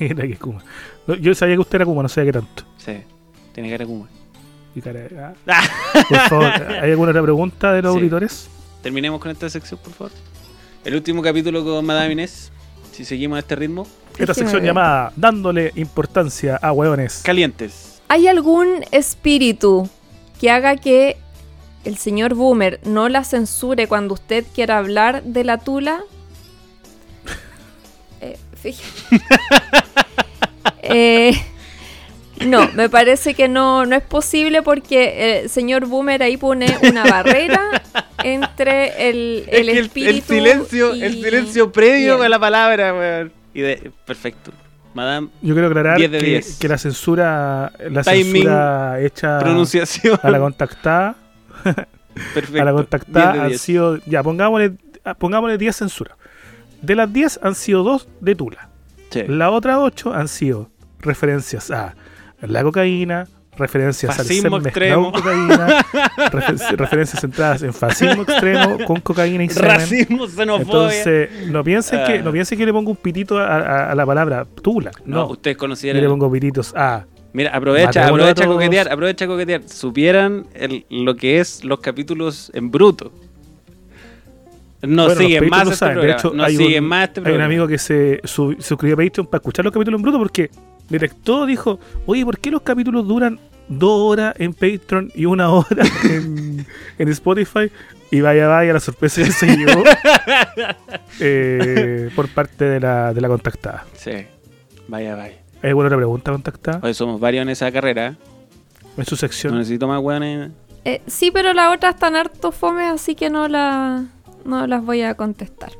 Mira que Kuma. Yo sabía que usted era Kuma, no sabía qué tanto. Sí, tiene cara de Kuma. Y cara- ah. Por favor, ¿hay alguna otra pregunta de los Sí. auditores? Terminemos con esta sección, por favor. El último capítulo con Madame Inés. Si seguimos a este ritmo. Esta sección llamada Dándole importancia a hueones. Calientes. ¿Hay algún espíritu que haga que el señor Boomer no la censure cuando usted quiera hablar de la tula? Eh, fíjate. Eh, no, me parece que no, no es posible porque el señor Boomer ahí pone una barrera entre el, el Es que espíritu el silencio, y- el silencio previo a la palabra, weón. Y de, perfecto. Madame, Yo quiero aclarar 10 de que, 10. que la censura, la Timing, censura hecha pronunciación. a la contactada, Perfecto. a la 10 contactada de han 10. sido, ya pongámosle, ah, pongámosle 10 censuras. De las 10 han sido 2 de Tula. Sí. Las otras 8 han sido referencias a la cocaína, referencias Fascismo al mezclado extremo. cocaína, refer- referencias centradas en fascismo extremo con cocaína y semen. Racismo, xenofobia. Entonces, no piensen, que, Ah. no piensen que le pongo un pitito a, a- a la palabra Tula. no, No, ustedes yo consideran. le pongo pititos a Mira, aprovecha, aprovecha a coquetear, aprovecha a coquetear. Supieran el- lo que es los capítulos en bruto. No Bueno, siguen más este. De hecho, no hay siguen un- más este Hay un amigo que se su- suscribió a Patreon para escuchar los capítulos en bruto porque detectó, dijo, oye, ¿por qué los capítulos duran dos horas en Patreon y una hora en, en Spotify? Y vaya, vaya, la sorpresa que se llevó eh, por parte de la, de la contactada. Sí. Vaya, vaya. ¿Hay alguna otra pregunta contactada? Hoy somos varios en esa carrera. ¿eh? En su No sección. necesito más weones. Eh, sí, pero las otras están harto fomes, así que no, la, no las voy a contestar.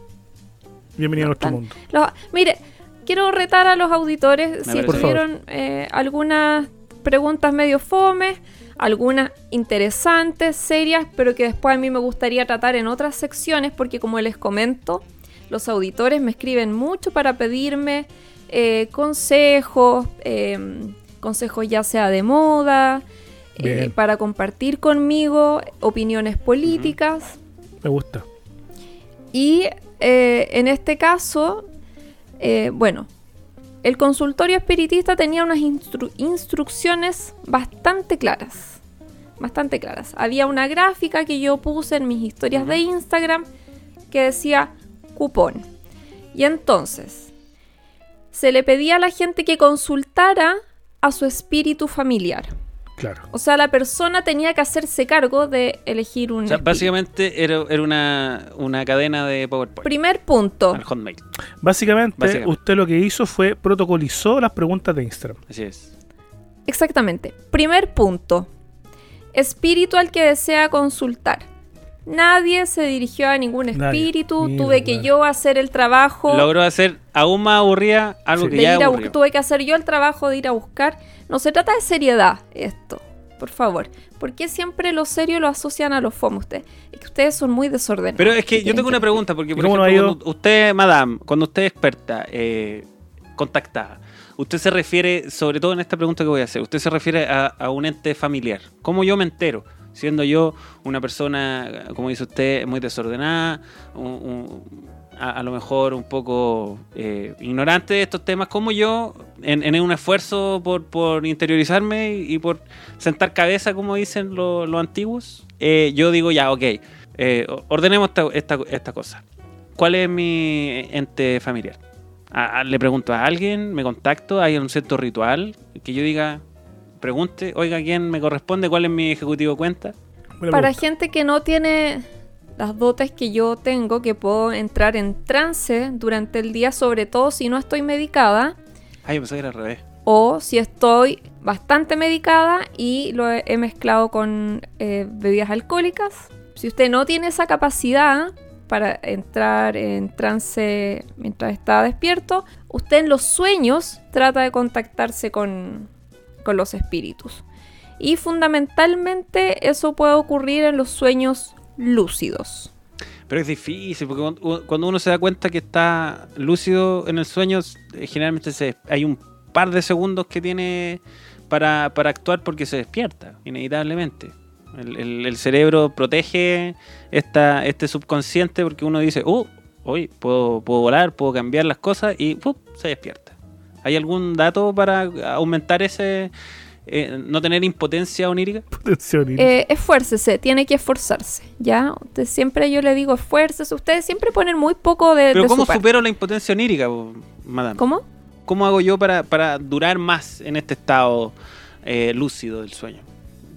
Bienvenido a nuestro mundo. Los- mire, quiero retar a los auditores si tuvieron eh, algunas preguntas medio fomes, algunas interesantes, serias, pero que después a mí me gustaría tratar en otras secciones, porque como les comento, los auditores me escriben mucho para pedirme eh, consejos, eh, consejos ya sea de moda, eh, para compartir conmigo opiniones políticas. Me gusta. Y eh, en este caso, bueno, el consultorio espiritista tenía unas instru- instrucciones bastante claras. Bastante claras. Había una gráfica que yo puse en mis historias de Instagram que decía cupón. Y entonces, se le pedía a la gente que consultara a su espíritu familiar. Claro. O sea, la persona tenía que hacerse cargo de elegir un O sea, espíritu. básicamente era, era una, una cadena de PowerPoint. Primer punto. Al Hotmail. Básicamente, Básicamente. usted lo que hizo fue protocolizó las preguntas de Instagram. Así es. Exactamente. Primer punto. Espíritu al que desea consultar. Nadie se dirigió a ningún Nadie. espíritu. Mira, tuve que yo hacer el trabajo. Logró hacer aún más aburrida algo Sí. que de ya ir a aburrió. tuve que hacer yo el trabajo de ir a buscar. No se trata de seriedad esto. Por favor. ¿Por qué siempre lo serio lo asocian a los FOM ustedes? Es que ustedes son muy desordenados. Pero es que ¿Qué yo tengo una que- pregunta, porque por ¿Y cómo ejemplo, cuando usted, madame, cuando usted es experta, eh, contactada, usted se refiere, sobre todo en esta pregunta que voy a hacer, usted se refiere a, a un ente familiar. ¿Cómo yo me entero? Siendo yo una persona, como dice usted, muy desordenada, a, lo mejor un poco eh, ignorante de estos temas, ¿cómo yo, en, un esfuerzo por, interiorizarme y, por sentar cabeza, como dicen lo- los antiguos, eh, yo digo ya, ok, eh, ordenemos esta, cosa. ¿Cuál es mi ente familiar? Le pregunto a alguien, me contacto, hay un cierto ritual que yo diga, pregunte, oiga, ¿quién me corresponde? ¿Cuál es mi ejecutivo de cuenta? Buena Para pregunta. gente que no tiene las dotes que yo tengo, que puedo entrar en trance durante el día, sobre todo si no estoy medicada, Ay, yo pensé que era al revés. o si estoy bastante medicada y lo he, he mezclado con eh, bebidas alcohólicas. Si usted no tiene esa capacidad para entrar en trance mientras está despierto, usted en los sueños trata de contactarse con, con los espíritus. Y fundamentalmente eso puede ocurrir en los sueños lúcidos. Pero es difícil, porque cuando- uno se da cuenta que está lúcido en el sueño, eh, generalmente hay un par de segundos que tiene para, para actuar porque se despierta, inevitablemente. El, cerebro protege esta, este subconsciente porque uno dice, oh, hoy puedo, puedo volar, puedo cambiar las cosas y se despierta. ¿Hay algún dato para aumentar ese, eh, no tener impotencia onírica? Y- Eh, esfuércese, tiene que esforzarse, ¿ya? Usted siempre yo le digo esfuércese, ustedes siempre ponen muy poco de, Pero de ¿cómo su parte. supero la impotencia onírica, madame? ¿Cómo? ¿Cómo hago yo para, para durar más en este estado eh, lúcido del sueño?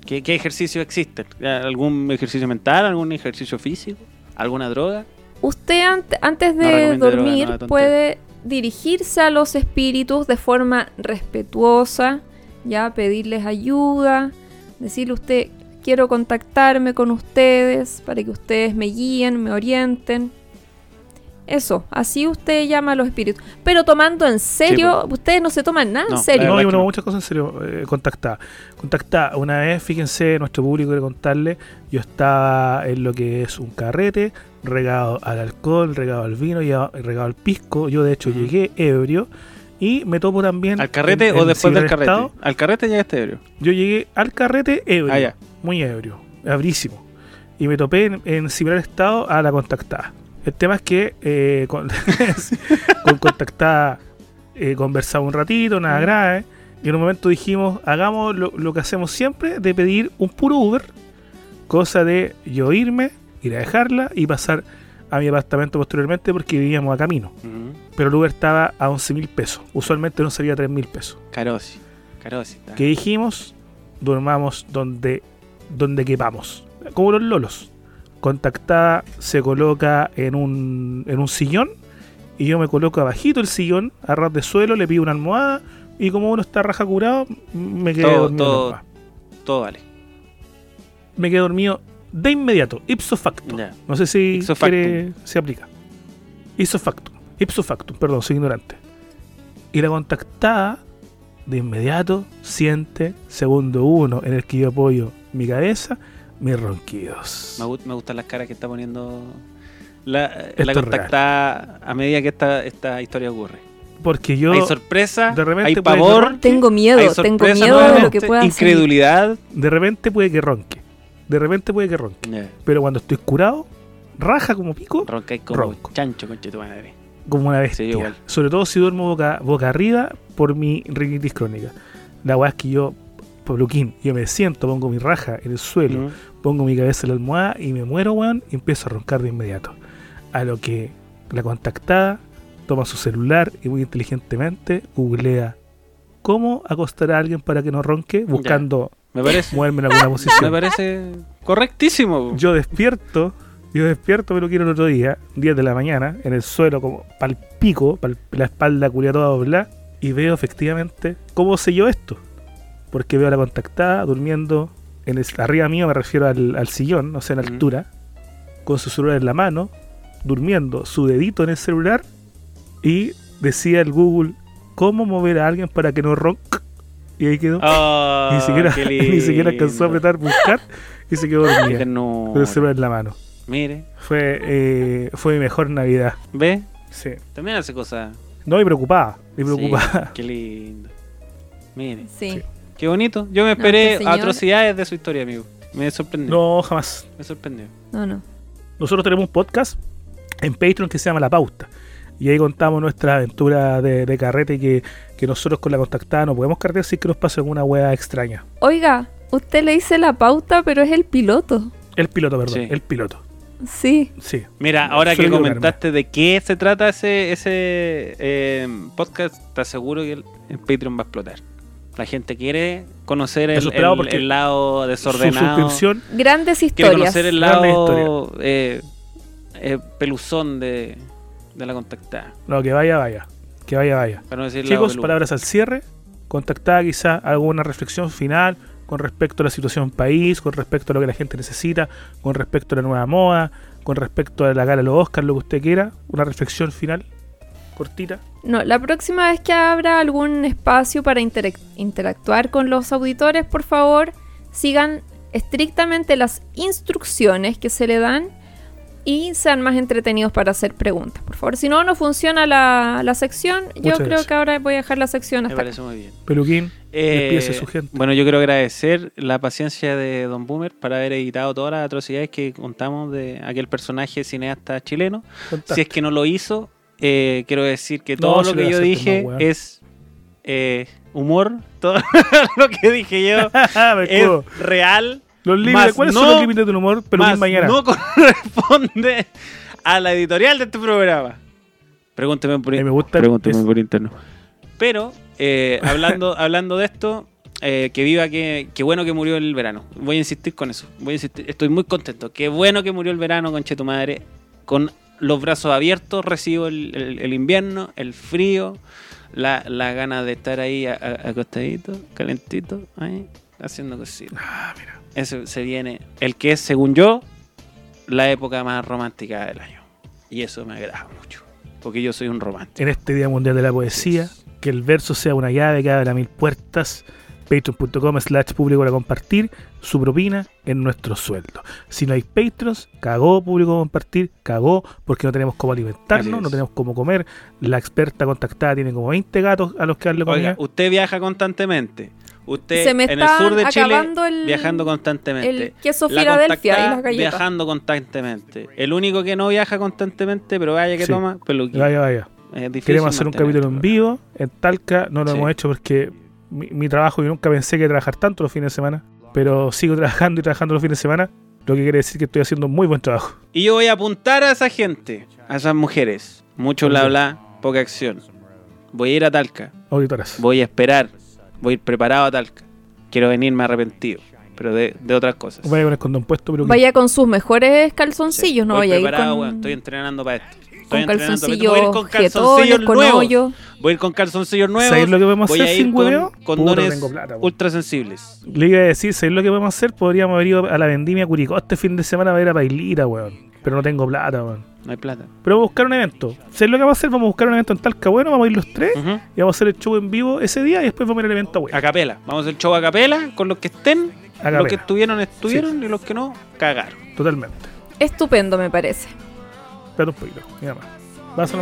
¿Qué, qué ejercicios existen? ¿Algún ejercicio mental? ¿Algún ejercicio físico? ¿Alguna droga? Usted ante- antes No de droga, dormir no, puede dirigirse a los espíritus de forma respetuosa, ya pedirles ayuda, decirle usted quiero contactarme con ustedes para que ustedes me guíen, me orienten. Eso, así usted llama a los espíritus. Pero tomando en serio, ustedes no se toman nada No, en serio. No, no. muchas cosas en serio. Eh, contactada. Contactada. Una vez, fíjense, nuestro público quiere contarle, yo estaba en lo que es un carrete, regado al alcohol, regado al vino y regado al pisco. Yo, de hecho, llegué ebrio y me topo también. ¿Al carrete en- o en después del carrete? Al carrete llegaste ebrio. Yo llegué al carrete ebrio. Ah, ya. Muy ebrio. Abrísimo. Y me topé en, en similar estado a la contactada. El tema es que eh, con, con contactada eh, conversaba un ratito, nada grave. Y en un momento dijimos, hagamos lo, lo que hacemos siempre, de pedir un puro Uber. Cosa de yo irme, ir a dejarla y pasar a mi apartamento posteriormente porque vivíamos a camino. Pero el Uber estaba a 11 mil pesos. Usualmente no sería 3 mil pesos. Carosi. Carosi. que dijimos, durmamos donde, donde quepamos. Como los lolos. Contactada se coloca en un, en un sillón y yo me coloco abajito el sillón, a ras de suelo, le pido una almohada y como uno está raja curado, me quedé Todo- dormido. todo. Todo vale. Me quedé dormido de inmediato, ipso facto. No sé si quiere- se aplica. Ipso factum. Ipso factum, perdón, soy ignorante. Y la contactada de inmediato siente, segundo uno en el que yo apoyo mi cabeza, mis ronquidos. Me, me gustan las caras que está poniendo la, la contactada a medida que esta, esta historia ocurre. Porque yo hay sorpresa, de repente hay pavor, ronque, Tengo miedo, tengo miedo de lo que pueda hacer. incredulidad. de repente puede que ronque. De repente puede que ronque. Pero cuando estoy curado, raja como pico, Roncáis como Ronco. chancho, conche tu madre. como una bestia. Sí, igual. Sobre todo si duermo boca, boca arriba por mi rinitis crónica. La weá es que yo, Yo me siento, pongo mi raja en el suelo, pongo mi cabeza en la almohada y me muero, weón, y empiezo a roncar de inmediato. A lo que la contactada toma su celular y muy inteligentemente googlea cómo acostar a alguien para que no ronque, buscando Me parece, moverme en alguna me posición. parece correctísimo. Yo despierto, yo despierto, pero quiero el otro día, 10 de la mañana, en el suelo, como pal pico, pal- la espalda culia toda doblada, y veo efectivamente cómo selló esto. Porque veo a la contactada durmiendo en el, arriba mío, me refiero al, al sillón, o sea, en altura, con su celular en la mano, durmiendo su dedito en el celular, y decía el Google, ¿cómo mover a alguien para que no ronque? Y ahí quedó. Ah, ni, siquiera, ni siquiera alcanzó a apretar buscar y se quedó dormida con el celular en la mano. Mire, Fue, eh, fue mi mejor Navidad. ¿ve? Sí. También hace cosas. No, y preocupada. Y Sí, preocupada. qué lindo. Mire, Sí. Sí. Qué bonito. Yo me esperé este señor- atrocidades de su historia, amigo. Me sorprendió. No, jamás. Me sorprendió. No, no. Nosotros tenemos un podcast en Patreon que se llama La Pauta. Y ahí contamos nuestra aventura de, de carrete que, que nosotros con la contactada no podemos carretear sin que nos pase alguna wea extraña. Oiga, usted le dice la pauta, pero es el piloto. El piloto, perdón. Sí. El piloto. Sí. Sí. Mira, ahora que comentaste de qué se trata ese, ese eh, podcast, te aseguro que el, el Patreon va a explotar. La gente quiere conocer el, lado desordenado. Grandes Quiere historias. conocer el lado eh, eh, peluzón de, de la contactada. No, que vaya, vaya. Que vaya, vaya. Para no Chicos, palabras al cierre. Contactada quizá alguna reflexión final con respecto a la situación país, con respecto a lo que la gente necesita, con respecto a la nueva moda, con respecto a la gala de los Oscars, lo que usted quiera. Una reflexión final, cortita. No, la próxima vez que abra algún espacio para interac- interactuar con los auditores, por favor, sigan estrictamente las instrucciones que se le dan y sean más entretenidos para hacer preguntas, por favor. Si no, no funciona la, la sección, yo creo gracias. que ahora voy a dejar la sección Me hasta acá. parece muy bien. Peluquín, Eh, su gente. Bueno, yo quiero agradecer la paciencia de Don Boomer para haber editado todas las atrocidades que contamos de aquel personaje cineasta chileno. Si es que no lo hizo, eh, quiero decir que todo lo que yo dije es eh, humor. Todo lo que dije yo es real. Los límites, ¿Cuáles no- son los límites del humor? Más mañana. no corresponde a la editorial de este programa. Pregúnteme por, me gusta pregúnteme por interno. Pero, eh, hablando, hablando de esto, eh, que viva, que, que bueno que murió el verano. Voy a insistir con eso. Voy a insistir. Estoy muy contento. Qué bueno que murió el verano, conche tu madre. Con los brazos abiertos recibo el, el- el invierno, el frío, la, la ganas de estar ahí acostadito, calentito, ahí, haciendo cositas. Ah, mira. Eso se viene. El que es, según yo, la época más romántica del año. Y eso me agrada mucho. Porque yo soy un romántico. En este Día Mundial de la Poesía, que el verso sea una llave que abra mil puertas. Patreon.com slash público para compartir su propina en nuestro sueldo. Si no hay Patrons, cagó público para compartir, cagó porque no tenemos cómo alimentarnos, no tenemos cómo comer. La experta contactada tiene como 20 gatos a los que darle comida. Oiga, usted viaja constantemente. Usted Se me en el sur de Chile acabando el- viajando constantemente. El queso La Filadelfia y las galletas. viajando constantemente. El único que no viaja constantemente, pero vaya que Sí. toma, peluquín. Vaya, vaya. Queremos hacer un capítulo en vivo en Talca. No lo Sí. hemos hecho porque mi, mi trabajo, yo nunca pensé que trabajar tanto los fines de semana. Pero sigo trabajando y trabajando los fines de semana. Lo que quiere decir que estoy haciendo muy buen trabajo. Y yo voy a apuntar a esa gente, a esas mujeres. Mucho bla bla, poca acción. Voy a ir a Talca. Auditoras. Voy a esperar. Voy a ir preparado a Talca. Quiero venirme arrepentido. Pero de, de otras cosas. Vaya con el condón puesto, pero que- Vaya con sus mejores calzoncillos, no Voy vaya a ir preparado, con, weón. Estoy entrenando para esto. Con calzoncillos Voy a ir con calzoncillos con nuevos. hoyo. Voy a ir con calzoncillos nuevos. ¿Sabéis lo que podemos Voy hacer a ir sin con hueveo? Puta, condones no tengo plata, weón. ultra sensibles. Le iba a decir, ¿sabéis lo que podemos hacer? Podríamos haber ido a la vendimia Curicó este fin de semana a ver a Pailita, weón. Pero no tengo plata, weón. No hay plata. Pero vamos a buscar un evento. ¿Sabéis lo que vamos a hacer? Vamos a buscar un evento en Talca, bueno, vamos a ir los tres. Y vamos a hacer el show en vivo ese día y después vamos a ir al evento, weón. A capela. Vamos a hacer show a capela con los que estén. Los que estuvieron, estuvieron. Y los que no, cagaron. Totalmente. Estupendo, me parece. Pé do peido. Minha mãe. Abraço,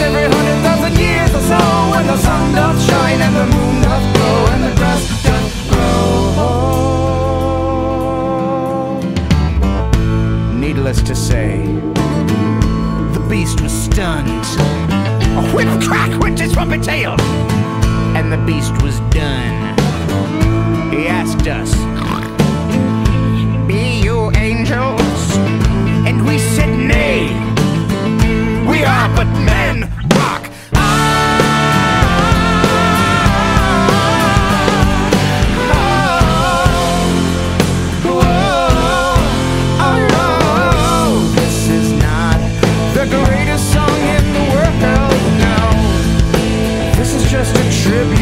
every hundred thousand years or so When the sun shine and the moon glow And the grass grow Needless to say The beast was stunned A whip crack went his trumpet tail and the beast was done he asked us, Be you angels? And we said, Nay. We are but men. Tribute